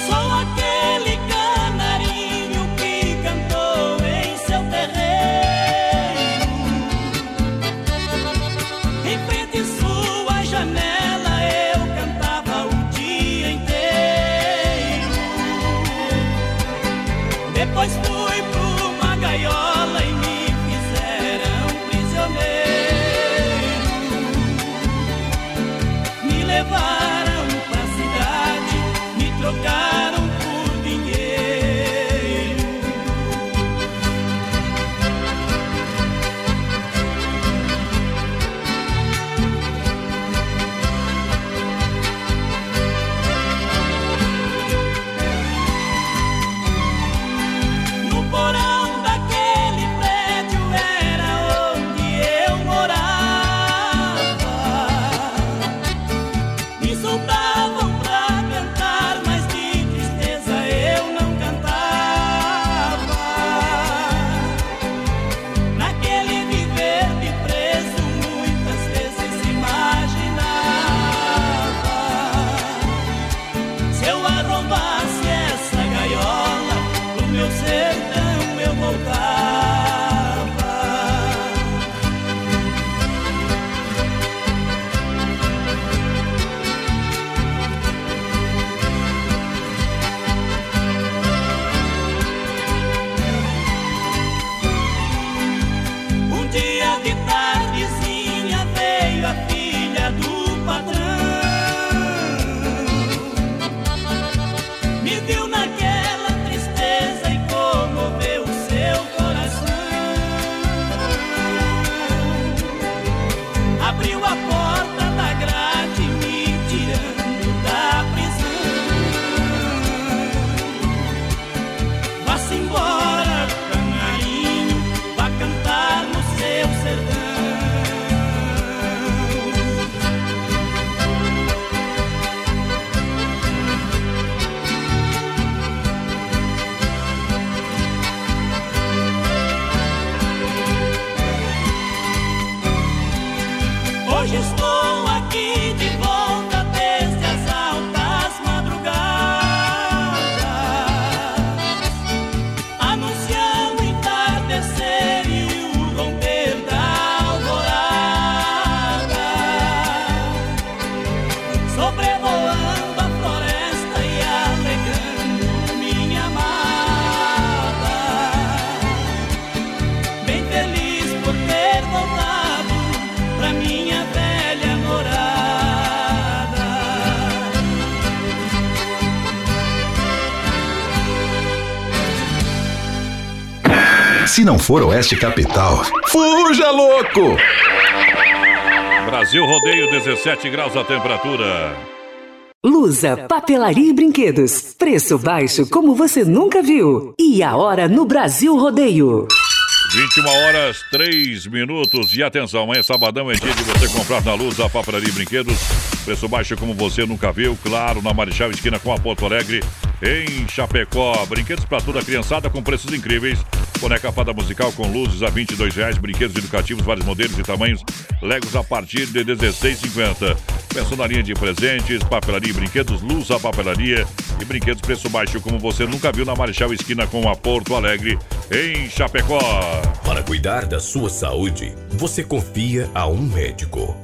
Sou aquele Se não for Oeste Capital, fuja louco! Brasil Rodeio, 17 graus a temperatura. Lusa, papelaria e brinquedos. Preço baixo como você nunca viu. E a hora no Brasil Rodeio. 21 horas, 3 minutos. E atenção, amanhã sabadão é dia de você comprar na Luz a papelaria e brinquedos. Preço baixo como você nunca viu, claro, na Marechal Esquina com a Porto Alegre, em Chapecó. Brinquedos para toda a criançada com preços incríveis. Boneca fada musical com luzes a 22 reais, brinquedos educativos, vários modelos e tamanhos. Legos a partir de R$ 16,50. Pensou na linha de presentes, papelaria e brinquedos, luz a papelaria e brinquedos preço baixo como você nunca viu na Marechal Esquina com a Porto Alegre, em Chapecó. Para cuidar da sua saúde, você confia a um médico.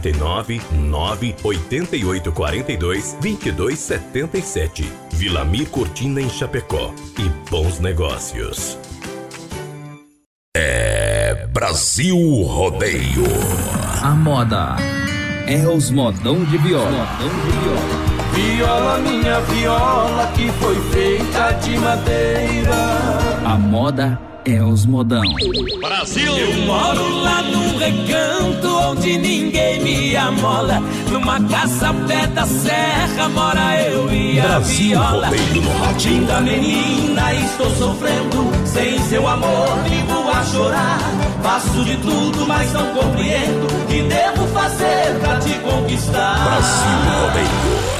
49 9 88 42 22 77. Vilamir Cortina em Chapecó. E bons negócios. É Brasil Rodeio. A moda é os modão de viola. Viola, minha viola, que foi feita de madeira. A moda é os modão. Brasil! Eu moro lá num recanto onde ninguém me amola. Numa casa ao pé da serra mora eu e a Brasil viola. rádio. Linda menina, estou sofrendo. Sem seu amor, vivo a chorar. Faço de tudo, mas não compreendo. O que devo fazer pra te conquistar? Brasil Rodeio.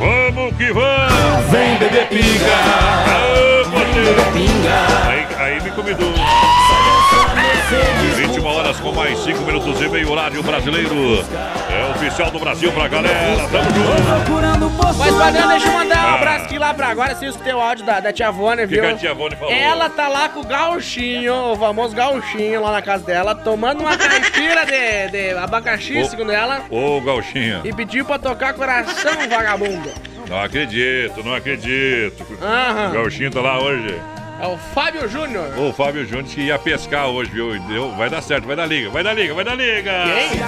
Vamos que vamos! Vem beber pinga, Vem beber pinga. Aí, aí me convidou. 21 horas com mais 5 minutos e meio, horário brasileiro. É oficial do Brasil pra galera. Tamo junto. Procurando Mas, padrão, deixa eu mandar um Ah. abraço aqui lá pra agora. Você escutei o áudio da, da tia O que viu? que a tia Vônia falou? Ela tá lá com o gauchinho, o famoso gauchinho lá na casa dela, tomando uma caipira de, de abacaxi, Ô. segundo ela, Ô, Gauchinha. e pediu pra tocar coração vagabundo. Não acredito, não acredito. Aham. O Gauchinho tá lá hoje. É o Fábio Júnior. O Fábio Júnior que ia pescar hoje, viu? Deu, vai dar certo, vai dar liga, vai dar liga, vai dar liga. Quem?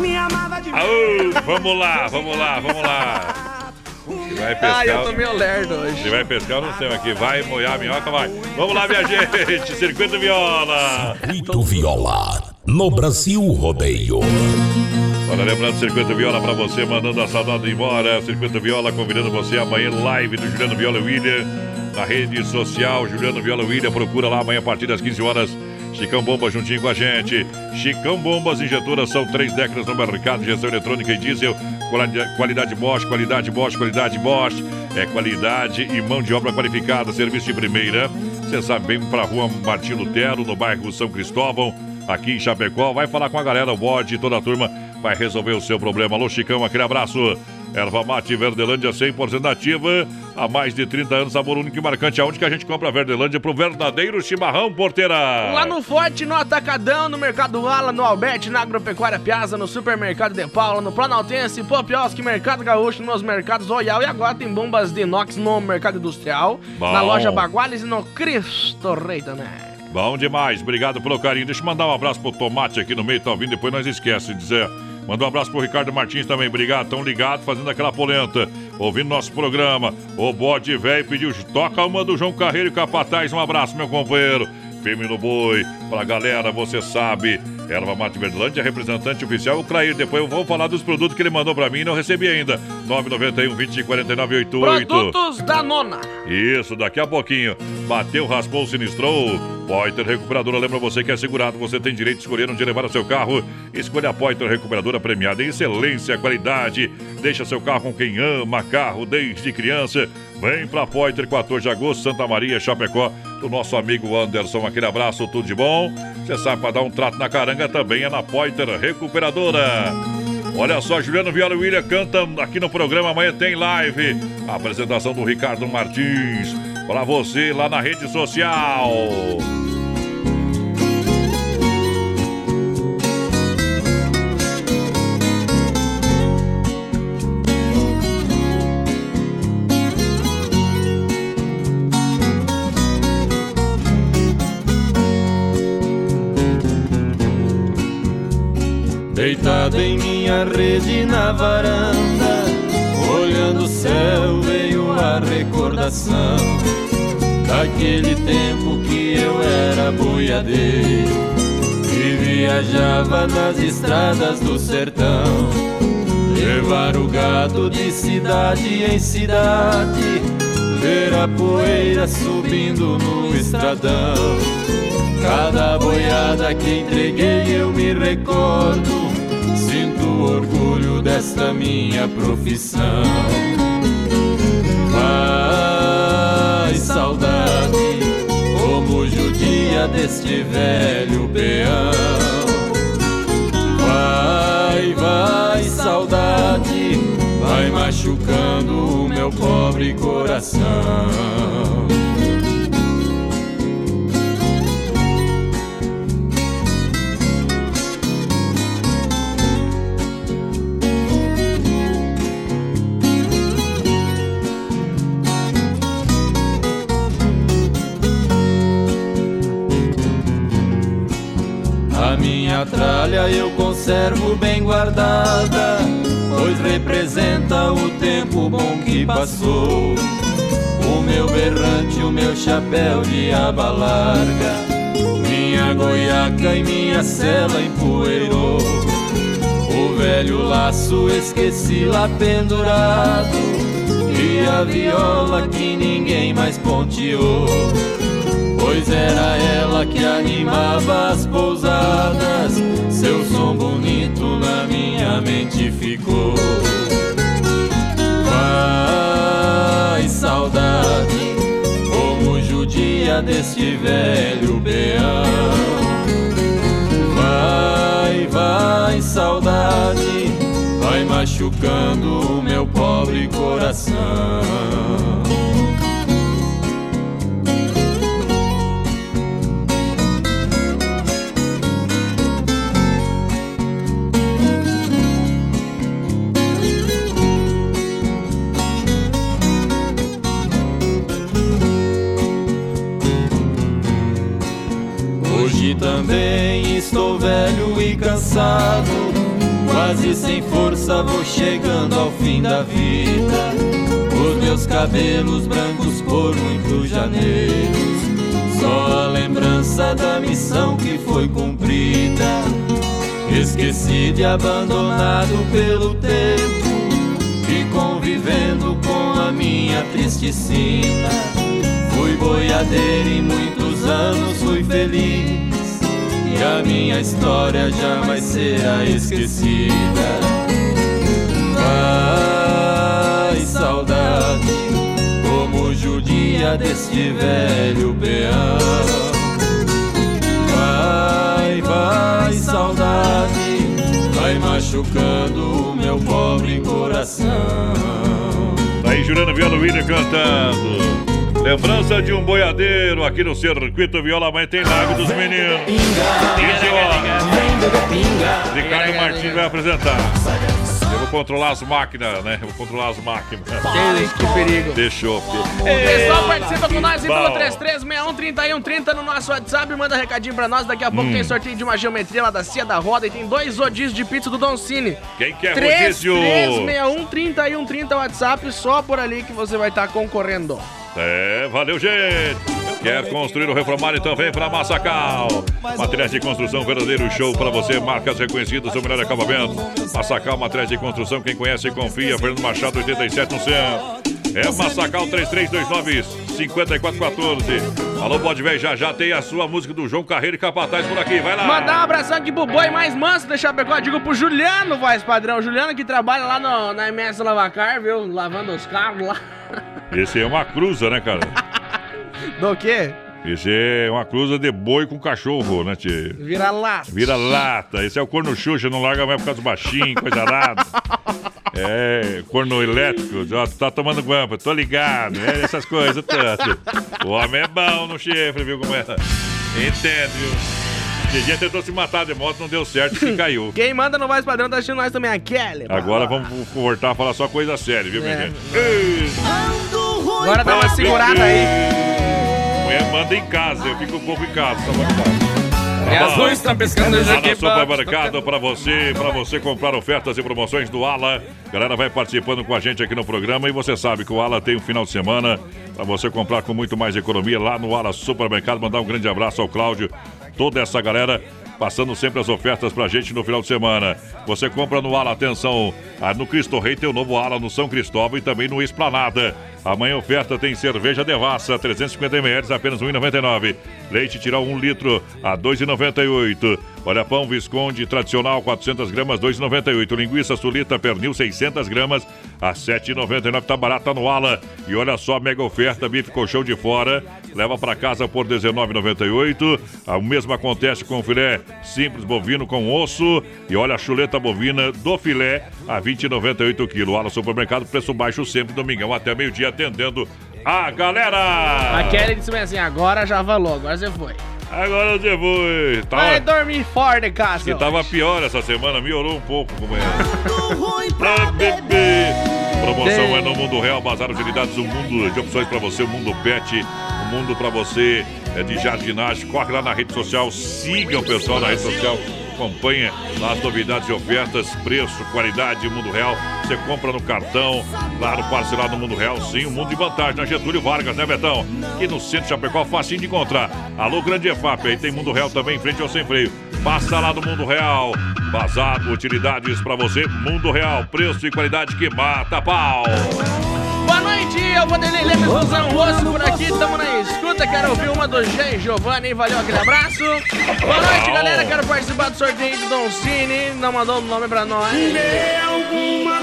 Me amava de Aô, vamos lá, vamos lá, vamos lá. Ele vai pescar. Ah, eu tô meio lerdo hoje. Ele vai pescar, eu não sei aqui. Vai molhar a minhoca, vai. Vamos lá, minha gente. Circuito Viola. Circuito Viola, no Brasil Rodeio. Olha, lembrando, Circuito Viola pra você, mandando a saudade embora. Circuito Viola convidando você amanhã, live do Juliano Viola William, na rede social Juliano Viola William. Procura lá amanhã a partir das 15 horas. Chicão Bombas juntinho com a gente. Chicão Bombas Injetoras são três décadas no mercado, injeção eletrônica e diesel. Qualidade, Bosch, qualidade Bosch, qualidade Bosch. É qualidade e mão de obra qualificada, serviço de primeira. Você sabe bem, pra rua Martim Lutero, no bairro São Cristóvão, aqui em Chapecó. Vai falar com a galera, o bode, toda a turma vai resolver o seu problema. Alô, Chicão, aquele abraço. Erva Mate Verdelândia 100% ativa. Há mais de 30 anos, sabor único e marcante. Aonde que a gente compra a Verdelândia pro verdadeiro chimarrão, porteira? Lá no Forte, no Atacadão, no Mercado Ala, no Albete, na Agropecuária Piazza, no Supermercado de Paula, no Planaltense, Popioski, Mercado Gaúcho, nos mercados Royal e agora tem bombas de inox no Mercado Industrial, Bom. na loja Baguales e no Cristo Rei também. Bom demais, obrigado pelo carinho. Deixa eu mandar um abraço pro Tomate aqui no meio, tá ouvindo? Depois nós esquece de dizer. Manda um abraço pro Ricardo Martins também, obrigado. Tão ligado, fazendo aquela polenta, ouvindo nosso programa. O bode velho pediu, toca uma do João Carreiro e Capataz. Um abraço, meu companheiro. Firme no boi, pra galera, você sabe. Erva Mate Verdelândia, representante oficial, o Clair. Depois eu vou falar dos produtos que ele mandou pra mim e não recebi ainda. 991 20 49 88. Produtos da Nona. Isso, daqui a pouquinho. Bateu, raspou, sinistrou. Poiter Recuperadora, lembra você que é segurado, você tem direito de escolher onde levar o seu carro. Escolha a Poiter Recuperadora premiada em excelência, qualidade. Deixa seu carro com quem ama carro desde criança. Vem pra Poiter, 14 de agosto, Santa Maria, Chapecó, do nosso amigo Anderson. Aquele abraço, tudo de bom. Você sabe, para dar um trato na caranga também é na Poiter Recuperadora. Olha só, Juliano Viola e William cantam aqui no programa. Amanhã tem live. A apresentação do Ricardo Martins. Para você lá na rede social. Em minha rede na varanda, olhando o céu, veio a recordação daquele tempo que eu era boiadeiro e viajava nas estradas do sertão. Levar o gado de cidade em cidade, ver a poeira subindo no estradão. Cada boiada que entreguei eu me recordo, orgulho desta minha profissão. Vai, saudade, como judia deste velho peão. Vai, vai, saudade, vai machucando o meu pobre coração. Tralha eu conservo bem guardada, pois representa o tempo bom que passou. O meu berrante, o meu chapéu de aba larga, minha goiaca e minha cela empoeirou. O velho laço esqueci lá pendurado, e a viola que ninguém mais ponteou. Pois era ela que animava as pousadas, seu som bonito na minha mente ficou. Vai, saudade, como judia deste velho peão. Vai, vai, saudade, vai machucando o meu pobre coração. Cansado, quase sem força vou chegando ao fim da vida. Os meus cabelos brancos por muitos janeiros, só a lembrança da missão que foi cumprida. Esquecido e abandonado pelo tempo, e convivendo com a minha triste sina. Fui boiadeiro e muitos anos fui feliz. E a minha história jamais será esquecida. Vai, saudade, como judia deste velho peão. Vai, vai, saudade, vai machucando o meu pobre coração. Tá aí Juliano Viola William cantando. Lembrança de um boiadeiro aqui no circuito Viola Mãe tem Lago dos Meninos. Isso, ó. Ricardo Martins vai apresentar. Eu vou controlar as máquinas, né? Eu vou controlar as máquinas. Que, que perigo. Deixou. O pessoal participa com nós e pelo Bom. 33613130 no nosso WhatsApp. Manda recadinho pra nós. Daqui a pouco Hum. tem sorteio de uma geometria lá da Cia da Roda e tem dois rodízios de pizza do Don Cine. Quem quer rodízio? 33613130 WhatsApp. Só por ali que você vai estar concorrendo. É, valeu, gente! Quer construir ou reformar? Então vem pra Massacal. Materiais de construção, verdadeiro show pra você. Marcas reconhecidas, o melhor acabamento. Massacal, materiais de construção, quem conhece, confia. Fernando Machado, 87 no centro. É Massacal 3329-5414. Alô, pode ver, já já tem a sua música do João Carreiro e Capataz por aqui. Vai lá! Mandar um abração aqui pro boi mais manso da Chapecó. Digo pro Juliano, voz padrão. Juliano que trabalha lá no- na MS Lavacar, viu? Lavando os carros lá. Esse é uma cruza, né, cara? Do quê? Esse é uma cruza de boi com cachorro, né, tio? Vira lá. Vira lata. Esse é o corno Xuxa, não larga mais por causa do baixinho, coisa arada. É, corno elétrico, ó, tu tá tomando guampa, tô ligado, é, essas coisas tanto. O homem é bom no chifre, viu como é? Entende, viu? Dia tentou se matar de moto, não deu certo e caiu. Quem manda no voz padrão tá assistindo nós também, a Kelly. Agora vamos voltar a falar só coisa séria, viu, minha É. gente? Ei, Agora dá uma segurada aí. Mulher manda em casa, eu fico um pouco em casa, tá bom? E as luzes estão piscando já Lá aqui, no supermercado para você, para você comprar ofertas e promoções do Ala. Galera vai participando com a gente aqui no programa e você sabe que o Ala tem um final de semana para você comprar com muito mais economia lá no Ala Supermercado. Mandar um grande abraço ao Cláudio, toda essa galera passando sempre as ofertas pra gente no final de semana. Você compra no Ala, atenção, ah, no Cristo Rei tem o novo Ala no São Cristóvão e também no Esplanada. Amanhã oferta tem cerveja Devassa, 350 ml, apenas R$ 1,99. Leite tirar 1 litro a R$ 2,98. Olha, pão Visconde tradicional, 400 gramas, R$ 2,98. Linguiça sulita pernil, 600 gramas, a R$ 7,99. Tá barata no Ala. E olha só, mega oferta, bife colchão de fora, leva para casa por R$ 19,98. Ah, O mesmo acontece com o filé simples bovino com osso. E olha a chuleta bovina do filé a R$ 20,98 o quilo. Ala Supermercado, preço baixo sempre, domingão até meio-dia, atendendo a galera. A Kelly disse assim, agora já valou, agora você foi. Agora você foi. Vai Tava, dormir fora de casa. que tava pior essa semana, melhorou um pouco, companheiro. Pra beber. Promoção é no Mundo Real, Bazar Utilidades, um mundo de opções pra você, o mundo pet, um mundo pra você é de jardinagem. Corre lá na rede social, siga o pessoal na rede social. Acompanha as novidades e ofertas, preço, qualidade, Mundo Real. Você compra no cartão, lá no parcelado Mundo Real, sim, um mundo de vantagem. Na Getúlio Vargas, né, Betão? Aqui no centro de Chapecó, facinho de encontrar. Alô, Grande EFAP, aí tem Mundo Real também, em frente ao Sem Freio. Passa lá no Mundo Real. Bazar, utilidades pra você, Mundo Real. Preço e qualidade que mata pau. Eu vou Vanderlei Lemes Luzão Rosso por aqui, tamo na escuta, quero ouvir uma do Jean Giovanni, valeu aquele abraço. Boa noite, galera, quero participar do sorteio do Don Cine, não mandou o nome pra nós.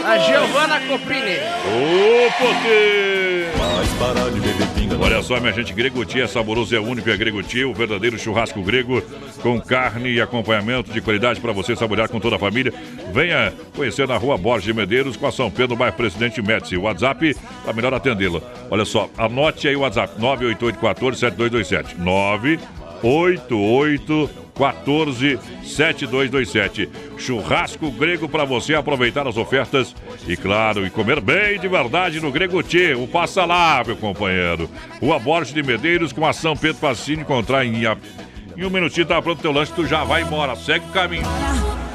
A Giovanna Copini. Ô, poder! Mas parar de beber pinga. Olha só, minha gente, Greguti é saboroso, é único, é Greguti, o verdadeiro churrasco grego com carne e acompanhamento de qualidade para você saborear com toda a família. Venha conhecer na rua Borges de Medeiros com a São Pedro, bairro Presidente Médici. WhatsApp para melhor atendê-la. Olha só, anote aí o WhatsApp: 988147227. 988 14 7227. Churrasco grego para você aproveitar as ofertas e, claro, e comer bem de verdade no Grego Tchê. O passa lá, meu companheiro. Rua Borges de Medeiros com a São Pedro Facine encontrar em, Em um minutinho tá pronto teu lanche, tu já vai embora. Segue o caminho.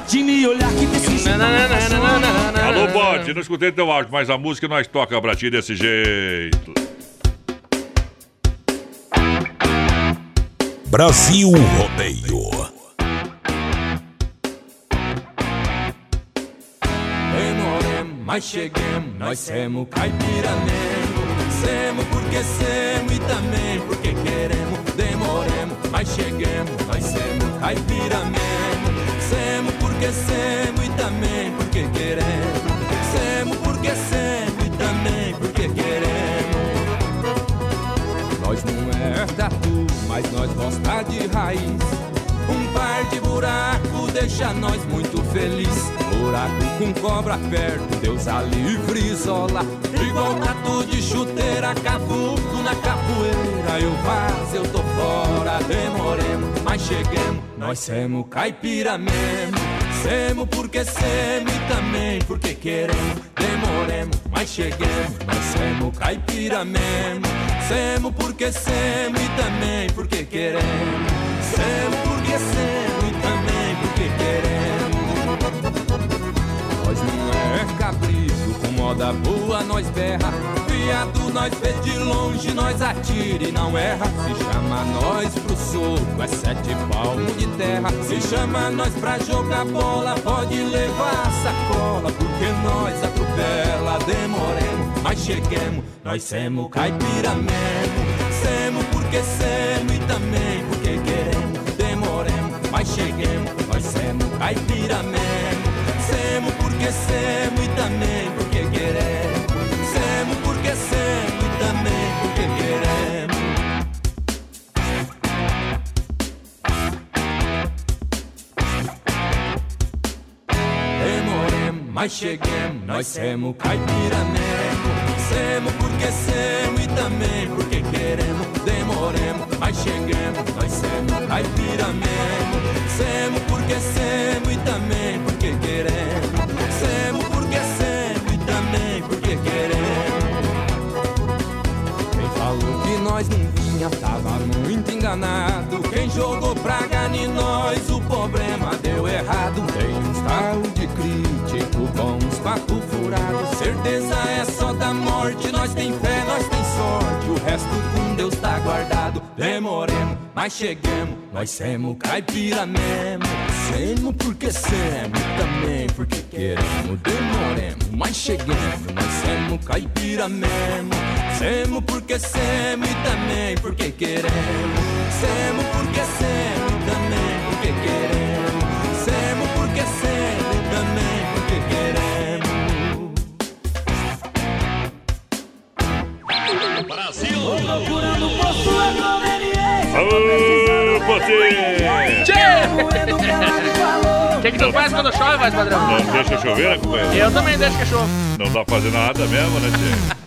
De me olhar que desse Alô, bode, não escutei teu áudio, mas a música nós toca pra ti desse jeito. Brasil Rodeio. Demoremos, mas cheguemos, nós semos caipira mesmo. Semos porque semos e também porque queremos. Demoremos, mas cheguemos, nós semos caipira mesmo. Semos porque semos e também porque queremos. Semos porque semos Nós não é tatu, mas nós gosta de raiz. Um par de buraco deixa nós muito feliz. Buraco com cobra perto, Deus a livre isola. Igual tatu de chuteira, cavuco na capoeira. Eu vaz, eu tô fora, demoremos, mas cheguemos. Nós semos caipira mesmo. Semos porque semos e também porque queremos. Demoremos, mas cheguemos. Nós semos caipira mesmo. Semos porque semos e também porque queremos. Semos porque semos e também porque queremos. Nós não é capricho, com moda boa nós berra. Viado nós vê de longe, nós atira e não erra. Se chama nós pro soco, é sete palmos de terra. Se chama nós pra jogar bola, pode levar a sacola, porque nós atropela. Demoremos, mas cheguemos, nós semos caipira mesmo. Semos porque semos e também porque queremos. Demoremos, mas cheguemos, nós semos caipira mesmo. Semos porque semos e também porque queremos. Semos porque semos e também porque queremos. Demoremos, mas cheguemos, nós semos caipira mesmo. Semos porque semos e também porque queremos. Demoremos, mas cheguemos, nós semos caipira mesmo. Semos porque semos e também porque queremos. Semos porque semos e também porque queremos. Quem falou que nós não vinha tava muito enganado. Quem jogou praga em nós, o problema deu errado. Papo furado. Certeza é só da morte, nós tem fé, nós tem sorte. O resto com Deus tá guardado. Demoremos, mas cheguemos, nós semos caipira mesmo. Semos porque semos também porque queremos. Demoremos, mas cheguemos, nós semos caipira mesmo. Semos porque semos e também porque queremos. Semos porque semos também porque queremos. Semos porque semos também Procurando por sua conveniência. Ô, Potê! O que, que tu faz quando chove, voz padrão? Não deixa chover, companheiro? Eu também deixo que chove. Não dá pra fazer nada mesmo, né, tio?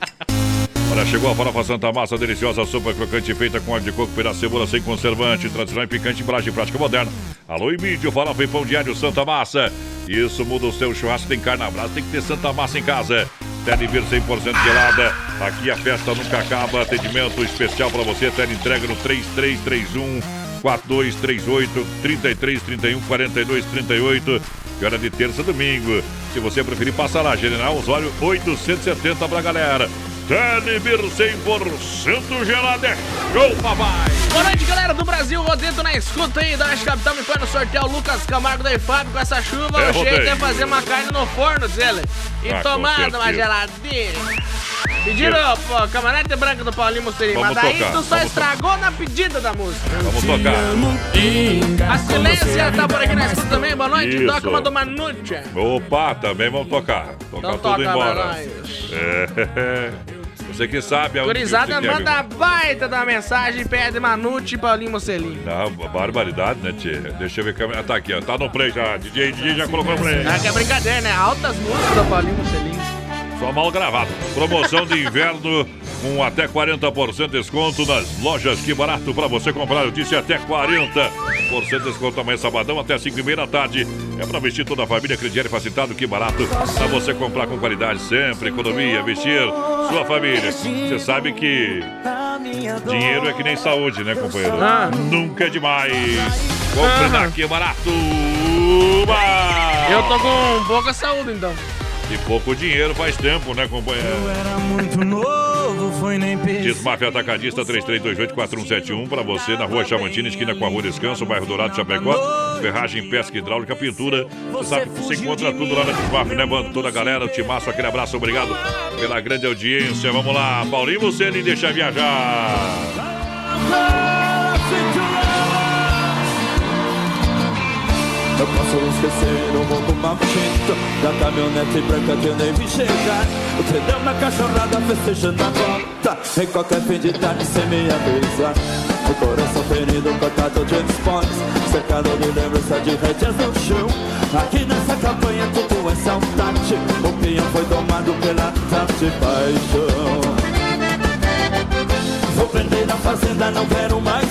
Olha, chegou a farofa Santa Massa, deliciosa sopa crocante feita com óleo de coco, pedaço de cebola sem conservante, tradicional e picante, embalagem prática moderna. Alô, Emílio, farofa e pão diário Santa Massa. Isso muda o seu churrasco, tem carne na brasa, tem que ter Santa Massa em casa. Televir 100% gelada, aqui a festa nunca acaba, atendimento especial para você, tele entrega no 3331 4238 3331 4238 que hora de terça domingo. Se você preferir, passa lá, General Osório 870 pra galera. Telebir 100% gelada é show, papai! Boa noite, galera do Brasil. Rodeto na escuta aí da Oeste Capital. Me põe no sorteio o Lucas Camargo da IFAB com essa chuva. É, o jeito é fazer uma carne no forno, diz ele. E Ah, uma geladinha. Pediram, pô, camarada branca do Paulinho Mosteirinho. Mas daí tocar, tu só estragou na pedida da música. Vamos tocar. A Silência tá por aqui na escuta também. Boa noite. Isso. Toca uma do Manucci. Opa, também vamos tocar. Tocar Então tudo toca pra embora. nós. É. Você que sabe aonde que quer, manda a baita da mensagem e pede Manucci e Paulinho Mocelinho. Não, barbaridade, né, tia? Deixa eu ver. câmera- Ah, tá aqui, ó. Tá no play já. DJ, DJ já colocou no play. Ah, que é brincadeira, né? Altas músicas do Paulinho Mocelinho. Só mal gravado. Promoção de inverno com até 40% de desconto nas lojas. Que barato para você comprar. Eu disse até 40% de desconto amanhã, sabadão, até 5 e meia da tarde. É para vestir toda a família. Crediário facilitado. Que barato. Para você comprar com qualidade sempre. Economia, vestir sua família. Você sabe que Dinheiro é que nem saúde, né, companheiro? Ah. Nunca é demais. Compre Ah. daqui é barato. Eu tô com pouca saúde, então. E pouco dinheiro faz tempo, né, companheiro? Era muito novo, foi nem pensar. Desmafia Atacadista 33284171 para você na rua Chamantina, esquina com a rua Descanso, bairro Dourado, Chapecó. Ferragem, pesca hidráulica, pintura. Você sabe que você encontra tudo lá na Desmafia, né, bando? Toda a galera, o Timaço, aquele abraço, obrigado pela grande audiência. Vamos lá, Paulinho, você me deixa viajar. Eu posso esquecer o mundo maldito Da caminhonete branca que eu nem vi chegar. O tendão na cachorrada festejando a volta. Em qualquer fim de tarde sem me avisar O coração ferido, cortado de esportes Cercado de lembrança de rédeas no chão. Aqui nessa campanha tudo é saudade. O pinhão foi domado pela tarde paixão. Vou prender na fazenda, não quero mais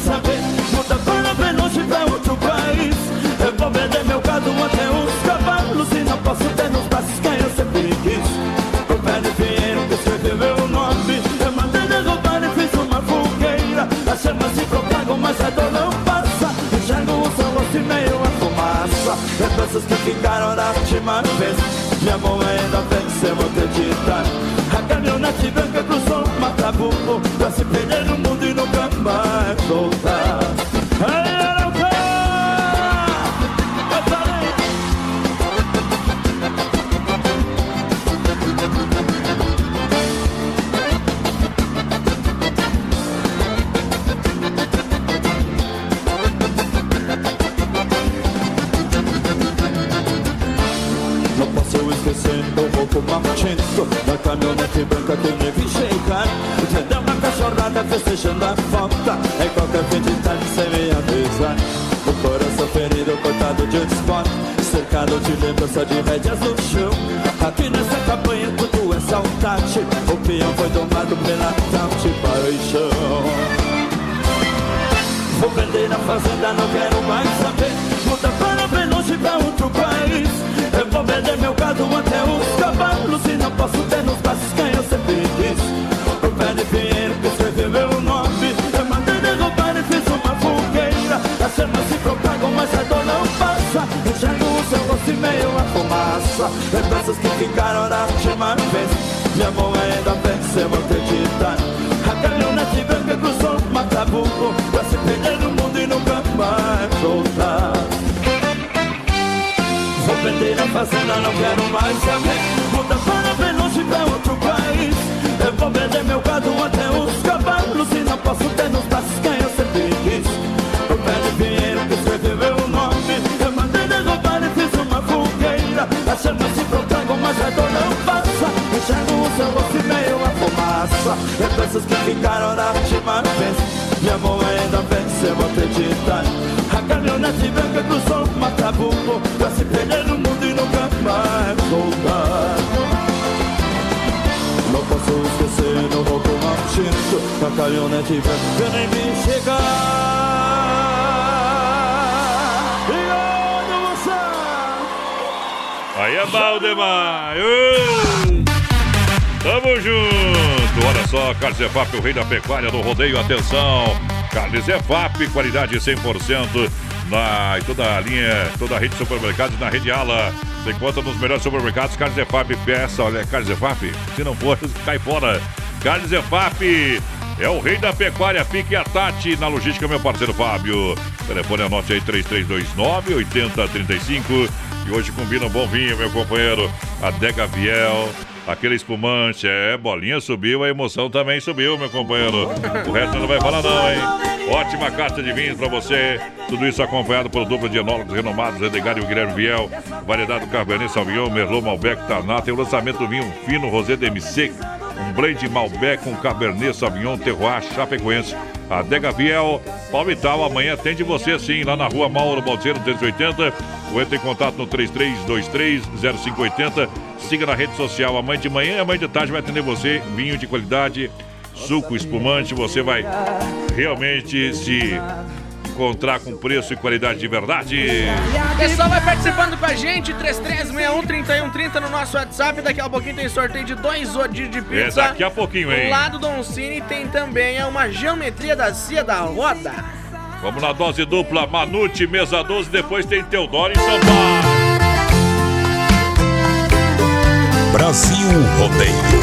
Lembranças que ficaram da última vez. Minha mão ainda venceu, vou acreditar A caminhonete branca cruzou o Matabuco Pra se perder no mundo e nunca mais voltar festejando a Em qualquer fim de tarde sem me avisar. O coração ferido, cortado de esporte Cercado de lembrança de rédeas no chão. Aqui nessa campanha tudo é saudade. O peão foi domado pela tal de paixão Vou vender na fazenda, não quero Lembranças que ficaram da última vez. Minha mão ainda venceu, vou acreditar A caminhonete branca cruzou o Matabuco Pra se perder no mundo e nunca mais voltar. Vou vender a fazenda, não quero mais saber. Muda para bem longe pra outro país. Eu vou vender meu gado até os cavalos E não posso ter nos braços Lembranças que ficaram da última vez Minha mão ainda venceu, vou acreditar A caminhonete branca cruzou o Matabuco Pra se perder no mundo e nunca mais voltar Não posso esquecer no roubo maldito A caminhonete branca nem me chegar! Aí é. Ô! Tamo junto. Olha só, Carlos Zefap, o rei da pecuária do rodeio. Atenção. Carnes Zefap, qualidade 100% na em toda a linha, toda a rede de supermercados na rede Ala. Você encontra nos melhores supermercados. Carnes Zefap, peça. Olha, Carnes Zefap, se não for, cai fora. Carnes Zefap. É o rei da pecuária, fique a Tati na logística, meu parceiro Fábio. Telefone anote aí 3329 8035. E hoje combina um bom vinho, meu companheiro. Adega Viel, aquele espumante. É, bolinha subiu, a emoção também subiu, meu companheiro. O resto não vai falar, não, hein? Ótima carta de vinhos pra você. Tudo isso acompanhado por dupla de enólogos renomados, Edgar e o Guilherme Viel. Variedade do Cabernet Sauvignon, Merlot, Malbec, Tannat. Tem o lançamento do vinho fino Rosé DMC. Um blend Malbec com Cabernet Sauvignon, Terroir, Chapecoense. Adega Viel, Palmital, amanhã atende você sim, lá na rua Mauro Balseiro 380. Ou entre em contato no 33230580. Siga na rede social. Amanhã de manhã e amanhã de tarde vai atender você. Vinho de qualidade, suco espumante. Você vai realmente se encontrar com preço e qualidade de verdade. Pessoal, vai participando com a gente, 3361-3130 no nosso WhatsApp. Daqui a pouquinho tem sorteio de dois rodízios de É pizza. daqui a pouquinho, hein? Do lado do Don Cine tem também é uma geometria da Cia da Roda. Vamos na dose dupla, Manute, mesa 12, depois tem Teodoro em São Paulo. Brasil Rodeio.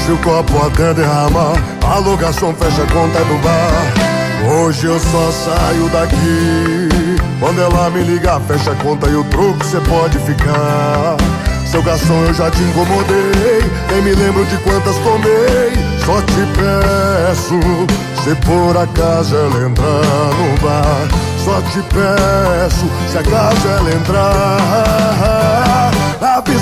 Enche o copo até derramar. Alugação fecha a conta do bar. Hoje eu só saio daqui. Quando ela me ligar fecha a conta e o troco cê pode ficar. Seu garçom eu já te incomodei. Nem me lembro de quantas tomei. Só te peço Se por acaso ela entrar no bar. Só te peço Se acaso ela entrar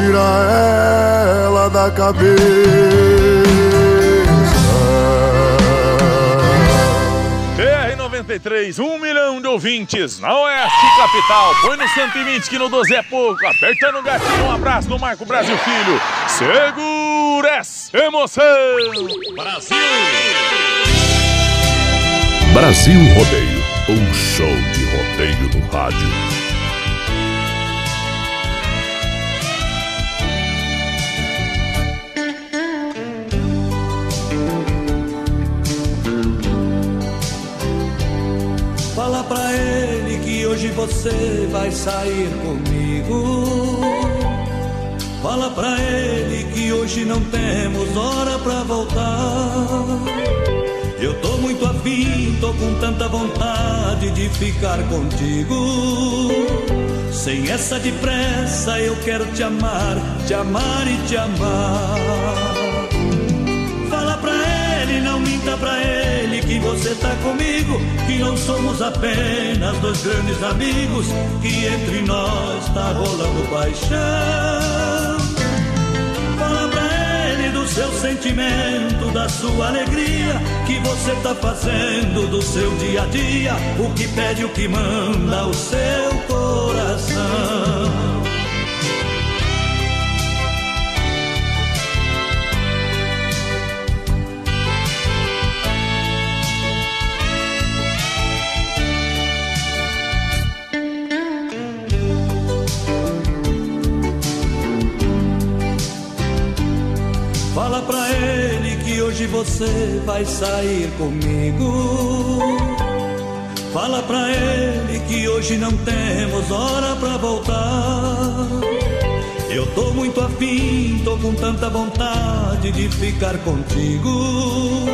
tira ela da cabeça. BR-93, um milhão de ouvintes na Oeste Capital. Põe no 120 que no 12 é pouco. Apertando o gatinho, um abraço no Marco Brasil Filho. Segura essa emoção. Brasil! Brasil Rodeio. Um show de rodeio no rádio. Hoje você vai sair comigo. Fala pra ele que hoje não temos hora pra voltar. Eu tô muito afim, tô com tanta vontade de ficar contigo. Sem essa depressa, eu quero te amar, te amar e te amar. Fala pra ele, não minta pra ele que você tá comigo, que não somos apenas dois grandes amigos, que entre nós tá rolando paixão. Fala pra ele do seu sentimento, da sua alegria, que você tá fazendo do seu dia a dia, o que pede, o que manda o seu coração. Hoje você vai sair comigo. Fala pra ele que hoje não temos hora pra voltar. Eu tô muito afim, tô com tanta vontade de ficar contigo.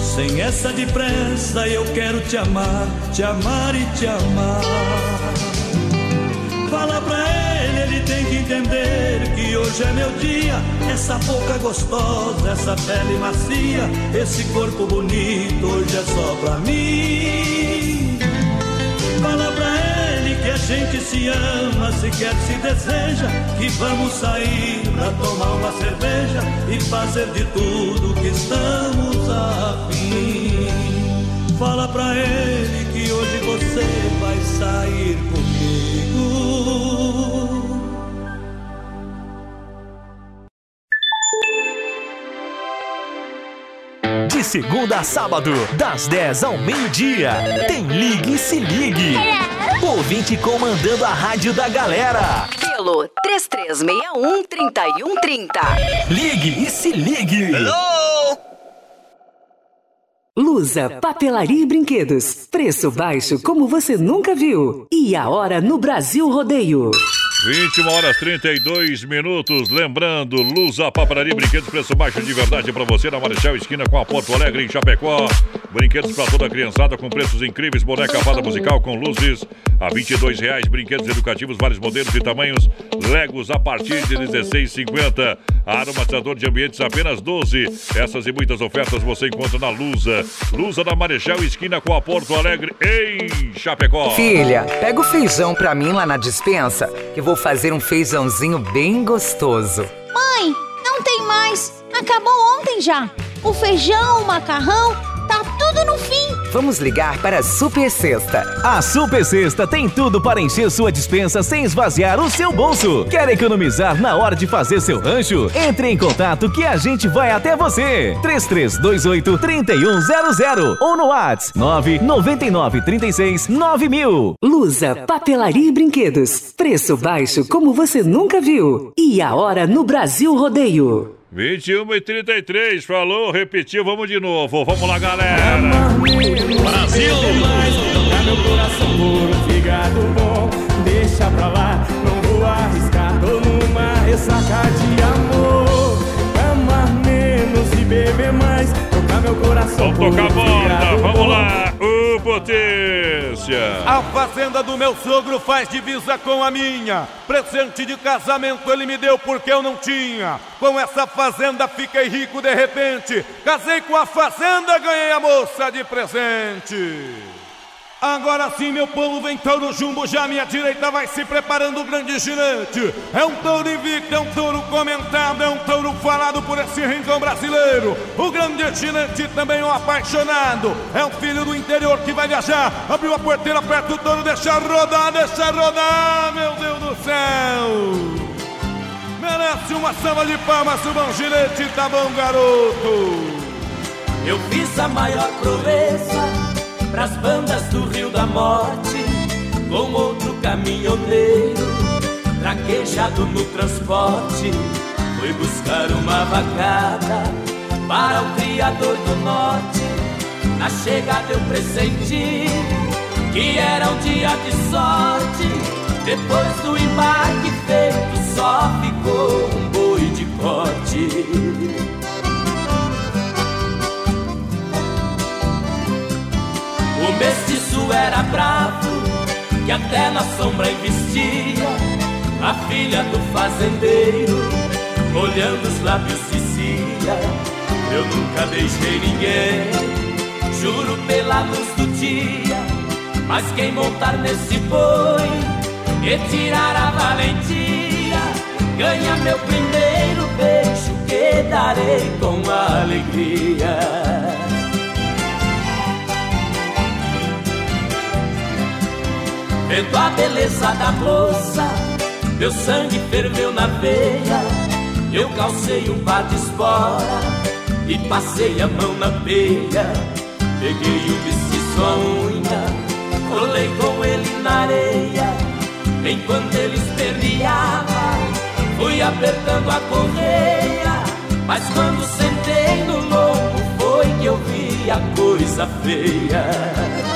Sem essa depressa, eu quero te amar, te amar e te amar. Ele tem que entender que hoje é meu dia. Essa boca gostosa, essa pele macia, esse corpo bonito, hoje é só pra mim. Fala pra ele que a gente se ama, se quer, se deseja. Que vamos sair pra tomar uma cerveja e fazer de tudo que estamos afim. Fala pra ele que hoje você vai sair comigo. Segunda a sábado, das 10 ao meio-dia, tem Ligue e Se Ligue. Ouvinte comandando a rádio da galera. Pelo 3361-3130. Ligue e Se Ligue. Lusa, papelaria e brinquedos. Preço baixo como você nunca viu. E a hora no Brasil Rodeio. 21 horas 32 minutos. Lembrando, Lusa Papelaria e Brinquedos, preço baixo de verdade para você na Marechal Esquina com a Porto Alegre em Chapecó. Brinquedos para toda a criançada com preços incríveis. Boneca fada musical com luzes a 22 reais. Brinquedos educativos, vários modelos e tamanhos. Legos a partir de R$ 16,50. Aromatizador de ambientes apenas 12. Essas e muitas ofertas você encontra na Lusa. Lusa da Marechal Esquina com a Porto Alegre em Chapecó. Filha, pega o feijão pra mim lá na dispensa, que vou fazer um feijãozinho bem gostoso. Mãe, não tem mais. Acabou ontem já. O feijão, o macarrão, tá tudo no fim. Vamos ligar para a Super Sexta. A Super Sexta tem tudo para encher sua dispensa sem esvaziar o seu bolso. Quer economizar na hora de fazer seu rancho? Entre em contato que a gente vai até você. 3328 3100 ou no WhatsApp 999 36 9000. Lusa, papelaria e brinquedos. Preço baixo como você nunca viu. E a hora no Brasil Rodeio. 21 e 33, falou, repetiu, vamos de novo. Vamos lá, galera. Brasil! Tocar meu coração fígado bom Deixa pra lá, não vou arriscar Tô numa ressaca de amor Amar menos e beber mais Tocar meu coração Vamos tocar a fazenda do meu sogro faz divisa com a minha. Presente de casamento ele me deu porque eu não tinha. Com essa fazenda fiquei rico de repente. Casei com a fazenda, ganhei a moça de presente. Agora sim, meu povo, vem touro jumbo, já minha direita vai se preparando o grande ginete. É um touro invicto, é um touro comentado, é um touro falado por esse rincão brasileiro. O grande ginete também é um apaixonado, é um filho do interior que vai viajar. Abriu a porteira perto do touro, deixa rodar, deixa rodar, meu Deus do céu. Merece uma salva de palmas, o bom ginete, tá bom, garoto. Eu fiz a maior proeza pras bandas do Rio da Morte, com outro caminhoneiro, traquejado no transporte, foi buscar uma vacada para o Criador do Norte. Na chegada eu pressenti que era um dia de sorte. Depois do embarque feito, só ficou um boi de corte. Mestiço era bravo, que até na sombra investia. A filha do fazendeiro, olhando os lábios dizia: Eu nunca beijei ninguém, juro pela luz do dia. Mas quem montar nesse boi e tirar a valentia, ganha meu primeiro beijo que darei com alegria. Vendo a beleza da moça, meu sangue ferveu na veia. Eu calcei um par de espora e passei a mão na peia. Peguei o mestiço a unha, colei com ele na areia. Enquanto ele esperneava, fui apertando a correia. Mas quando sentei no lombo, foi que eu vi a coisa feia.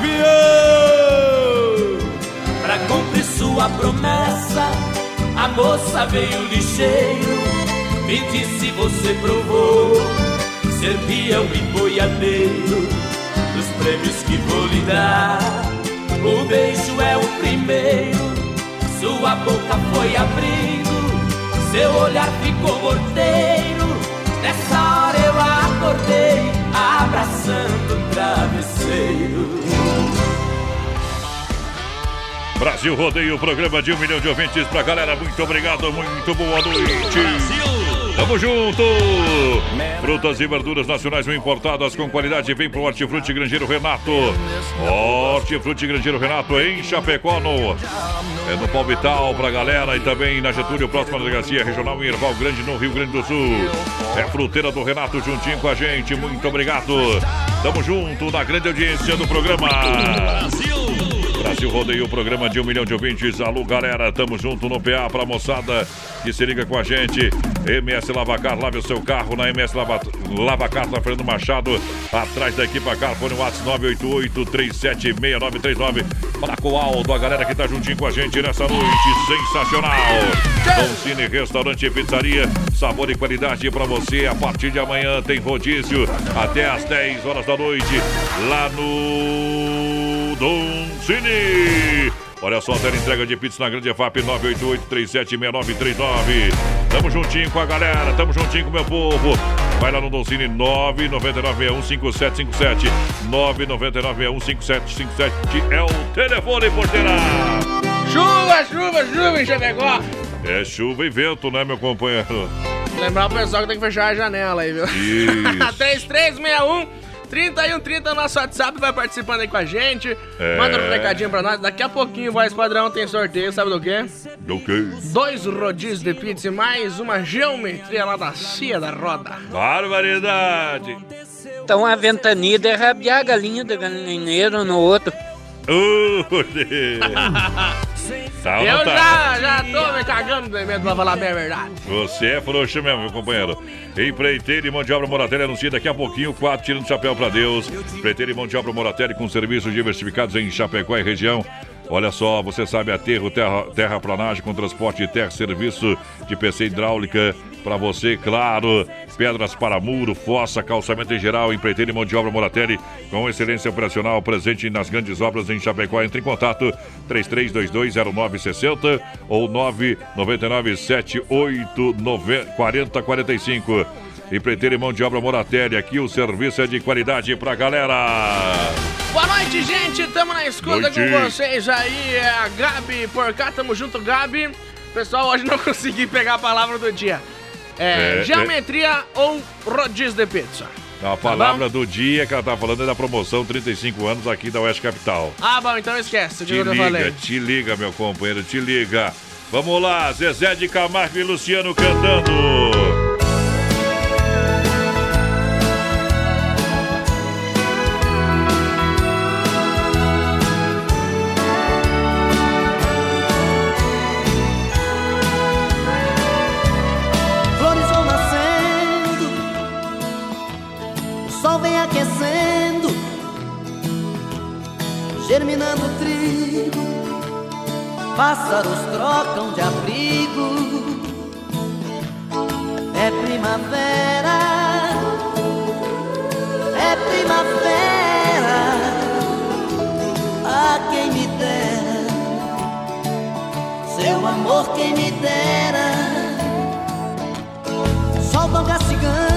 Segura, peão! Pra cumprir sua promessa, a moça veio ligeiro. Me disse: Você provou ser peão e boiadeiro dos prêmios que vou lhe dar. O beijo é o primeiro, sua boca foi abrindo, seu olhar ficou morteiro. Nessa hora eu acordei, abraçando Brasil Rodeio, programa de um milhão de ouvintes pra galera. Muito obrigado, muito boa noite. Tamo junto! Frutas e verduras nacionais ou importadas com qualidade. Vem pro Hortifruti Grangeiro Renato. Hortifruti Grangeiro Renato em Chapecó, no, é no Palmital pra galera. E também na Getúlio, próxima delegacia regional em Erval Grande, no Rio Grande do Sul. É fruteira do Renato juntinho com a gente. Muito obrigado. Tamo junto na grande audiência do programa. Brasil Rodeio, programa de um milhão de ouvintes. Alô, galera, tamo junto no PA pra moçada que se liga com a gente. MS Lavacar, lave o seu carro na MS Lava, Lavacar, na Fernando Machado, atrás da equipa Carfone, WhatsApp 988-376939. Fala com o Aldo, a galera que tá juntinho com a gente nessa noite sensacional. Dom Cine Restaurante e Pizzaria, sabor e qualidade pra você. A partir de amanhã tem rodízio até às 10 horas da noite, lá no Dom Cine. Olha só, tela entrega de pizza na Grande EFAP 988-376939. Tamo juntinho com a galera, tamo juntinho com o meu povo. Vai lá no Doncini 999615757. 999615757 é o telefone, porteira. Chuva, chuva, chuva em Chapecó. É chuva e vento, né, meu companheiro? Lembrar o pessoal que tem que fechar a janela aí, viu? Isso. 3361 3130 nosso WhatsApp vai participando aí com a gente. É. Manda um recadinho pra nós. Daqui a pouquinho, voz padrão, tem sorteio, sabe do quê? Do quê? Dois rodízios de pizza e mais uma geometria lá da Cia da Roda. Barbaridade. Então a ventania de rabiar a galinha do galinheiro no outro. Uh, tá, Eu tá? já, já tô me cagando de medo pra falar bem a verdade. Você é frouxo mesmo, meu companheiro. Empreiteiro e mão de obra Moratelli anuncia daqui a pouquinho, quatro tirando chapéu pra Deus. Empreiteiro e mão de obra Moratelli com serviços diversificados em Chapecó e região. Olha só, você sabe aterro, terra, terraplanagem com transporte de terra, serviço de PC hidráulica para você, claro. Pedras para muro, fossa, calçamento em geral, empreiteiro e mão de obra Moratelli com excelência operacional presente nas grandes obras em Chapecó. Entre em contato 33220960 ou 999784045. Empreiteiro e mão de obra Moratelli, aqui o serviço é de qualidade pra galera. Boa noite, gente. Tamo na escuta Noite. com vocês aí. É a Gabi por cá. Tamo junto, Gabi. Pessoal, hoje não consegui pegar a palavra do dia. É, É, geometria ou rodízio de pizza? A palavra do dia que ela tá falando é da promoção 35 anos aqui da Oeste Capital. Ah, bom, então esquece Te liga, te liga, meu companheiro, te liga. Vamos lá, Zezé de Camargo e Luciano cantando. Germinando trigo, pássaros trocam de abrigo. É primavera, é primavera, a quem me dera, seu amor quem me dera sol tão castigante,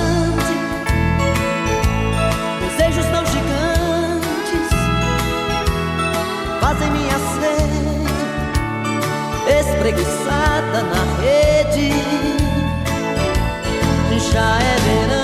espreguiçada na rede. Já é verão,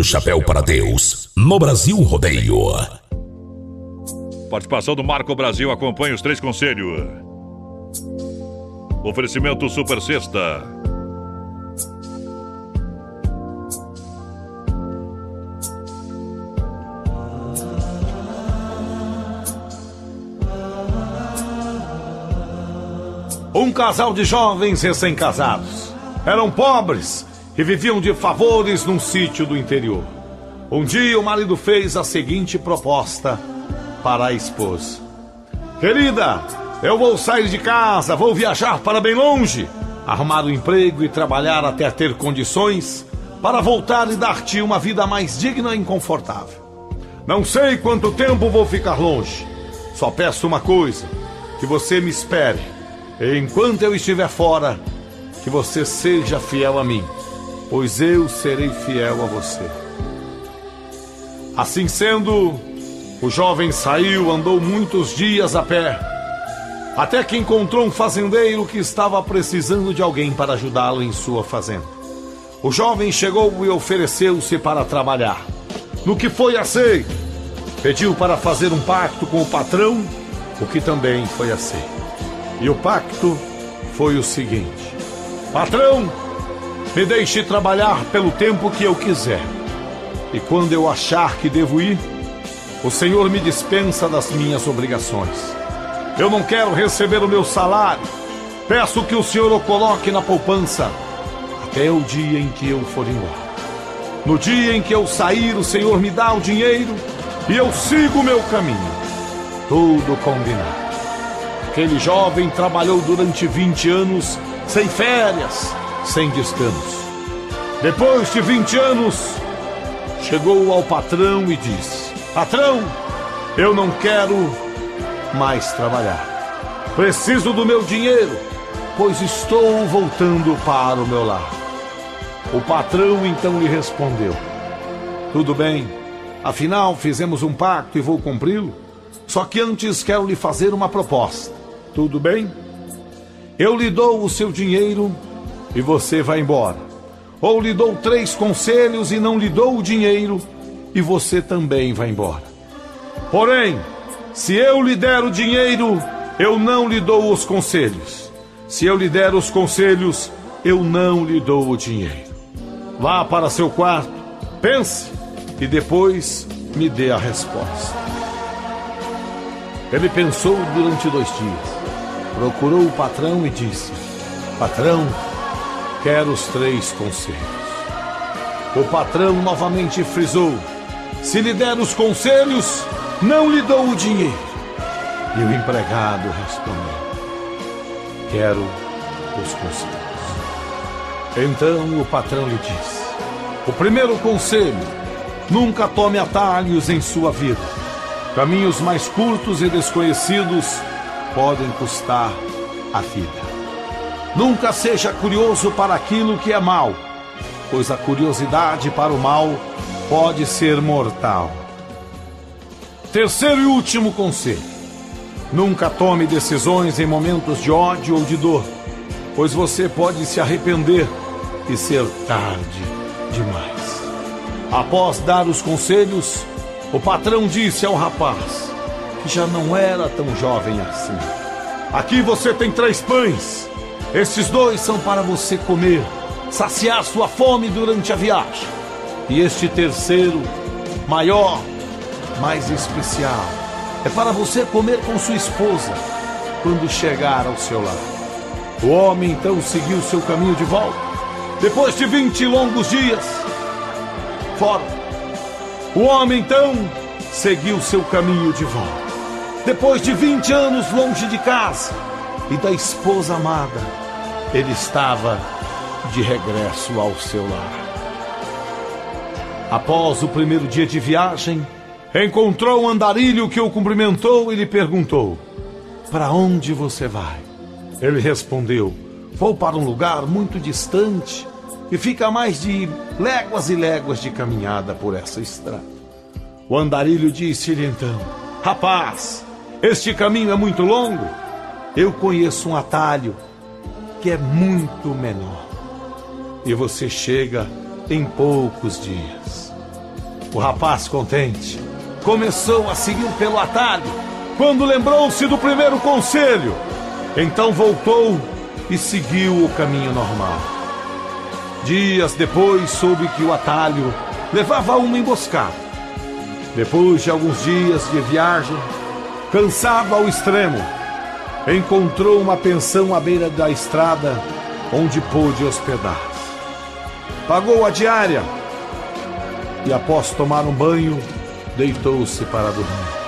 Tirando o chapéu para Deus, no Brasil Rodeio. Participação do Marco Brasil, acompanha os três conselhos. Oferecimento Super Sexta. Um casal de jovens recém-casados. Eram pobres e viviam de favores num sítio do interior. Um dia o marido fez a seguinte proposta para a esposa: Querida, eu vou sair de casa, vou viajar para bem longe, arrumar um emprego e trabalhar até ter condições para voltar e dar-te uma vida mais digna e confortável. Não sei quanto tempo vou ficar longe. Só peço uma coisa: que você me espere. Enquanto eu estiver fora, que você seja fiel a mim, pois eu serei fiel a você. Assim sendo, o jovem saiu, andou muitos dias a pé, até que encontrou um fazendeiro que estava precisando de alguém para ajudá-lo em sua fazenda. O jovem chegou e ofereceu-se para trabalhar. No que foi aceito, pediu para fazer um pacto com o patrão, o que também foi aceito. E o pacto foi o seguinte: Patrão, me deixe trabalhar pelo tempo que eu quiser. E quando eu achar que devo ir, o Senhor me dispensa das minhas obrigações. Eu não quero receber o meu salário. Peço que o Senhor o coloque na poupança até o dia em que eu for embora. No dia em que eu sair, o Senhor me dá o dinheiro e eu sigo o meu caminho. Tudo combinado. Aquele jovem trabalhou durante 20 anos sem férias, sem descanso. Depois de 20 anos, chegou ao patrão e disse: Patrão, eu não quero mais trabalhar. Preciso do meu dinheiro, pois estou voltando para o meu lar. O patrão então lhe respondeu: Tudo bem, afinal fizemos um pacto e vou cumpri-lo. Só que antes quero lhe fazer uma proposta. Tudo bem? Eu lhe dou o seu dinheiro e você vai embora. Ou lhe dou três conselhos e não lhe dou o dinheiro e você também vai embora. Porém, se eu lhe der o dinheiro, eu não lhe dou os conselhos. Se eu lhe der os conselhos, eu não lhe dou o dinheiro. Vá para seu quarto, pense e depois me dê a resposta. Ele pensou durante dois dias procurou o patrão e disse: Patrão, quero os três conselhos. O patrão novamente frisou: Se lhe der os conselhos, não lhe dou o dinheiro. E o empregado respondeu: Quero os conselhos. Então o patrão lhe disse: O primeiro conselho, nunca tome atalhos em sua vida. Caminhos mais curtos e desconhecidos podem custar a vida. Nunca seja curioso para aquilo que é mal, pois a curiosidade para o mal pode ser mortal. Terceiro e último conselho: nunca tome decisões em momentos de ódio ou de dor, pois você pode se arrepender e ser tarde demais. Após dar os conselhos, o patrão disse ao rapaz: que já não era tão jovem assim. Aqui você tem três pães. Estes dois são para você comer, saciar sua fome durante a viagem. E este terceiro, maior, mais especial, é para você comer com sua esposa quando chegar ao seu lar. O homem então seguiu seu caminho de volta. Depois de 20 longos dias, fora. O homem então seguiu seu caminho de volta. Depois de 20 anos longe de casa e da esposa amada, ele estava de regresso ao seu lar. Após o primeiro dia de viagem, encontrou um andarilho que o cumprimentou e lhe perguntou: Para onde você vai? Ele respondeu: Vou para um lugar muito distante e fica a mais de léguas e léguas de caminhada por essa estrada. O andarilho disse-lhe então: Rapaz, este caminho é muito longo. Eu conheço um atalho que é muito menor. E você chega em poucos dias. O rapaz contente começou a seguir pelo atalho quando lembrou-se do primeiro conselho. Então voltou e seguiu o caminho normal. Dias depois soube que o atalho levava a uma emboscada. Depois de alguns dias de viagem, cansado ao extremo, encontrou uma pensão à beira da estrada onde pôde hospedar-se. Pagou a diária e, após tomar um banho, deitou-se para dormir.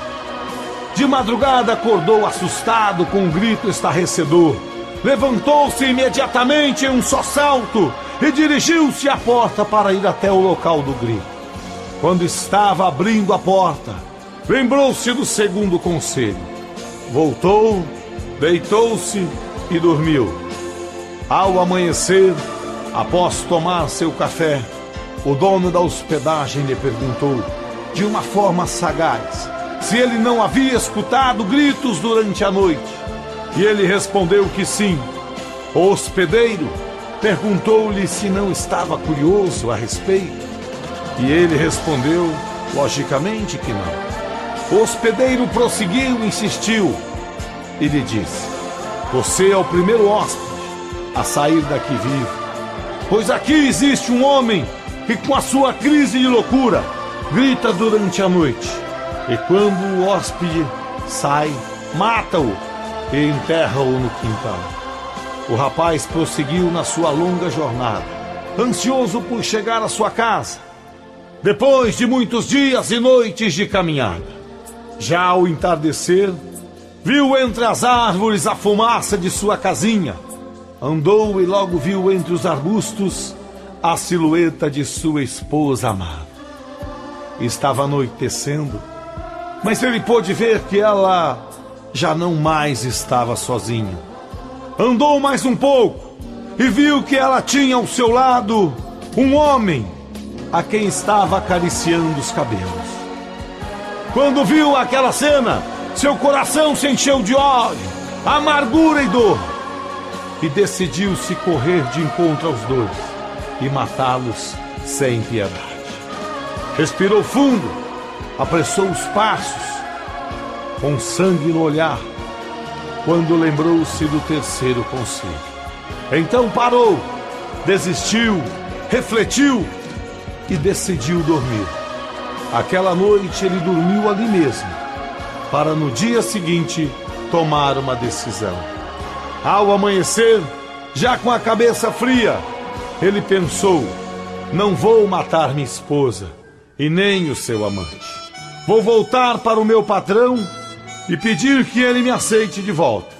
De madrugada acordou assustado com um grito estarrecedor. Levantou-se imediatamente em um só salto e dirigiu-se à porta para ir até o local do grito. Quando estava abrindo a porta, lembrou-se do segundo conselho. Voltou, deitou-se e dormiu. Ao amanhecer, após tomar seu café, o dono da hospedagem lhe perguntou, de uma forma sagaz, se ele não havia escutado gritos durante a noite. E ele respondeu que sim. O hospedeiro perguntou-lhe se não estava curioso a respeito. E ele respondeu, logicamente, que não. O hospedeiro prosseguiu e insistiu. E lhe disse: Você é o primeiro hóspede a sair daqui vivo. Pois aqui existe um homem que, com a sua crise de loucura, grita durante a noite. E quando o hóspede sai, mata-o e enterra-o no quintal. O rapaz prosseguiu na sua longa jornada, ansioso por chegar à sua casa. Depois de muitos dias e noites de caminhada, já ao entardecer, viu entre as árvores a fumaça de sua casinha. Andou e logo viu entre os arbustos a silhueta de sua esposa amada. Estava anoitecendo, mas ele pôde ver que ela já não mais estava sozinha. Andou mais um pouco e viu que ela tinha ao seu lado um homem a quem estava acariciando os cabelos. Quando viu aquela cena, seu coração se encheu de ódio, amargura e dor, e decidiu-se correr de encontro aos dois e matá-los sem piedade. Respirou fundo, apressou os passos, com sangue no olhar, quando lembrou-se do terceiro conselho. Então parou, desistiu, refletiu e decidiu dormir. Aquela noite ele dormiu ali mesmo, para no dia seguinte tomar uma decisão. Ao amanhecer, já com a cabeça fria, ele pensou: não vou matar minha esposa e nem o seu amante. Vou voltar para o meu patrão e pedir que ele me aceite de volta.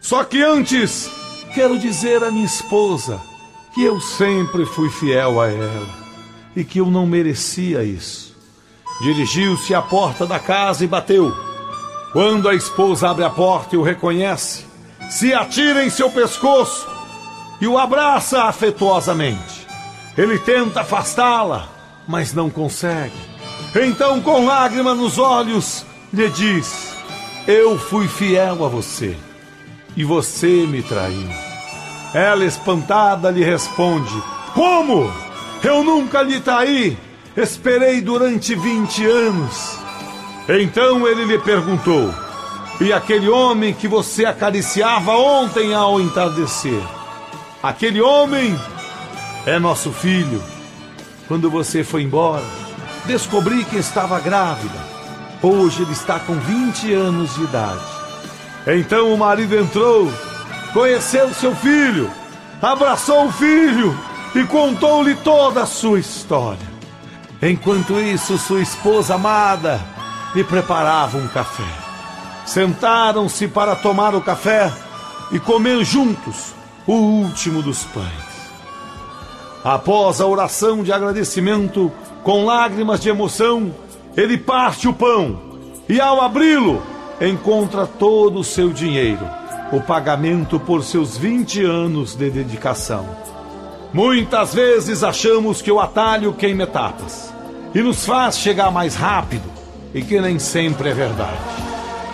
Só que antes, quero dizer à minha esposa que eu sempre fui fiel a ela e que eu não merecia isso. Dirigiu-se à porta da casa e bateu. Quando a esposa abre a porta e o reconhece, se atira em seu pescoço e o abraça afetuosamente. Ele tenta afastá-la, mas não consegue. Então, com lágrima nos olhos, lhe diz: Eu fui fiel a você e você me traiu. Ela, espantada, lhe responde: Como? Eu nunca lhe traí. Esperei durante 20 anos. Então ele lhe perguntou: E aquele homem que você acariciava ontem ao entardecer? Aquele homem é nosso filho. Quando você foi embora, descobri que estava grávida. Hoje ele está com 20 anos de idade. Então o marido entrou, conheceu seu filho, abraçou o filho e contou-lhe toda a sua história. Enquanto isso, sua esposa amada lhe preparava um café. Sentaram-se para tomar o café e comer juntos o último dos pães. Após a oração de agradecimento, com lágrimas de emoção, ele parte o pão e, ao abri-lo, encontra todo o seu dinheiro, o pagamento por seus 20 anos de dedicação. Muitas vezes achamos que o atalho queima etapas e nos faz chegar mais rápido, e que nem sempre é verdade.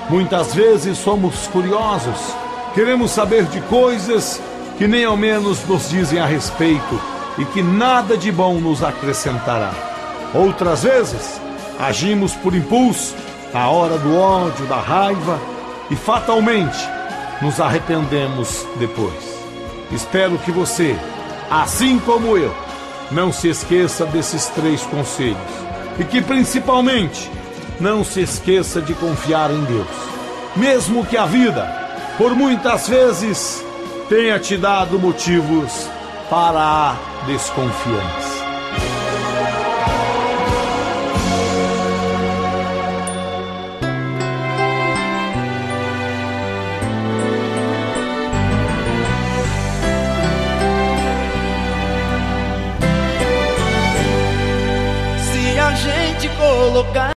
Muitas vezes somos curiosos, queremos saber de coisas que nem ao menos nos dizem a respeito e que nada de bom nos acrescentará. Outras vezes, agimos por impulso, na hora do ódio, da raiva e fatalmente nos arrependemos depois. Espero que você, assim como eu, não se esqueça desses três conselhos e que principalmente não se esqueça de confiar em Deus. Mesmo que a vida, por muitas vezes, tenha te dado motivos para a desconfiança. te colocar.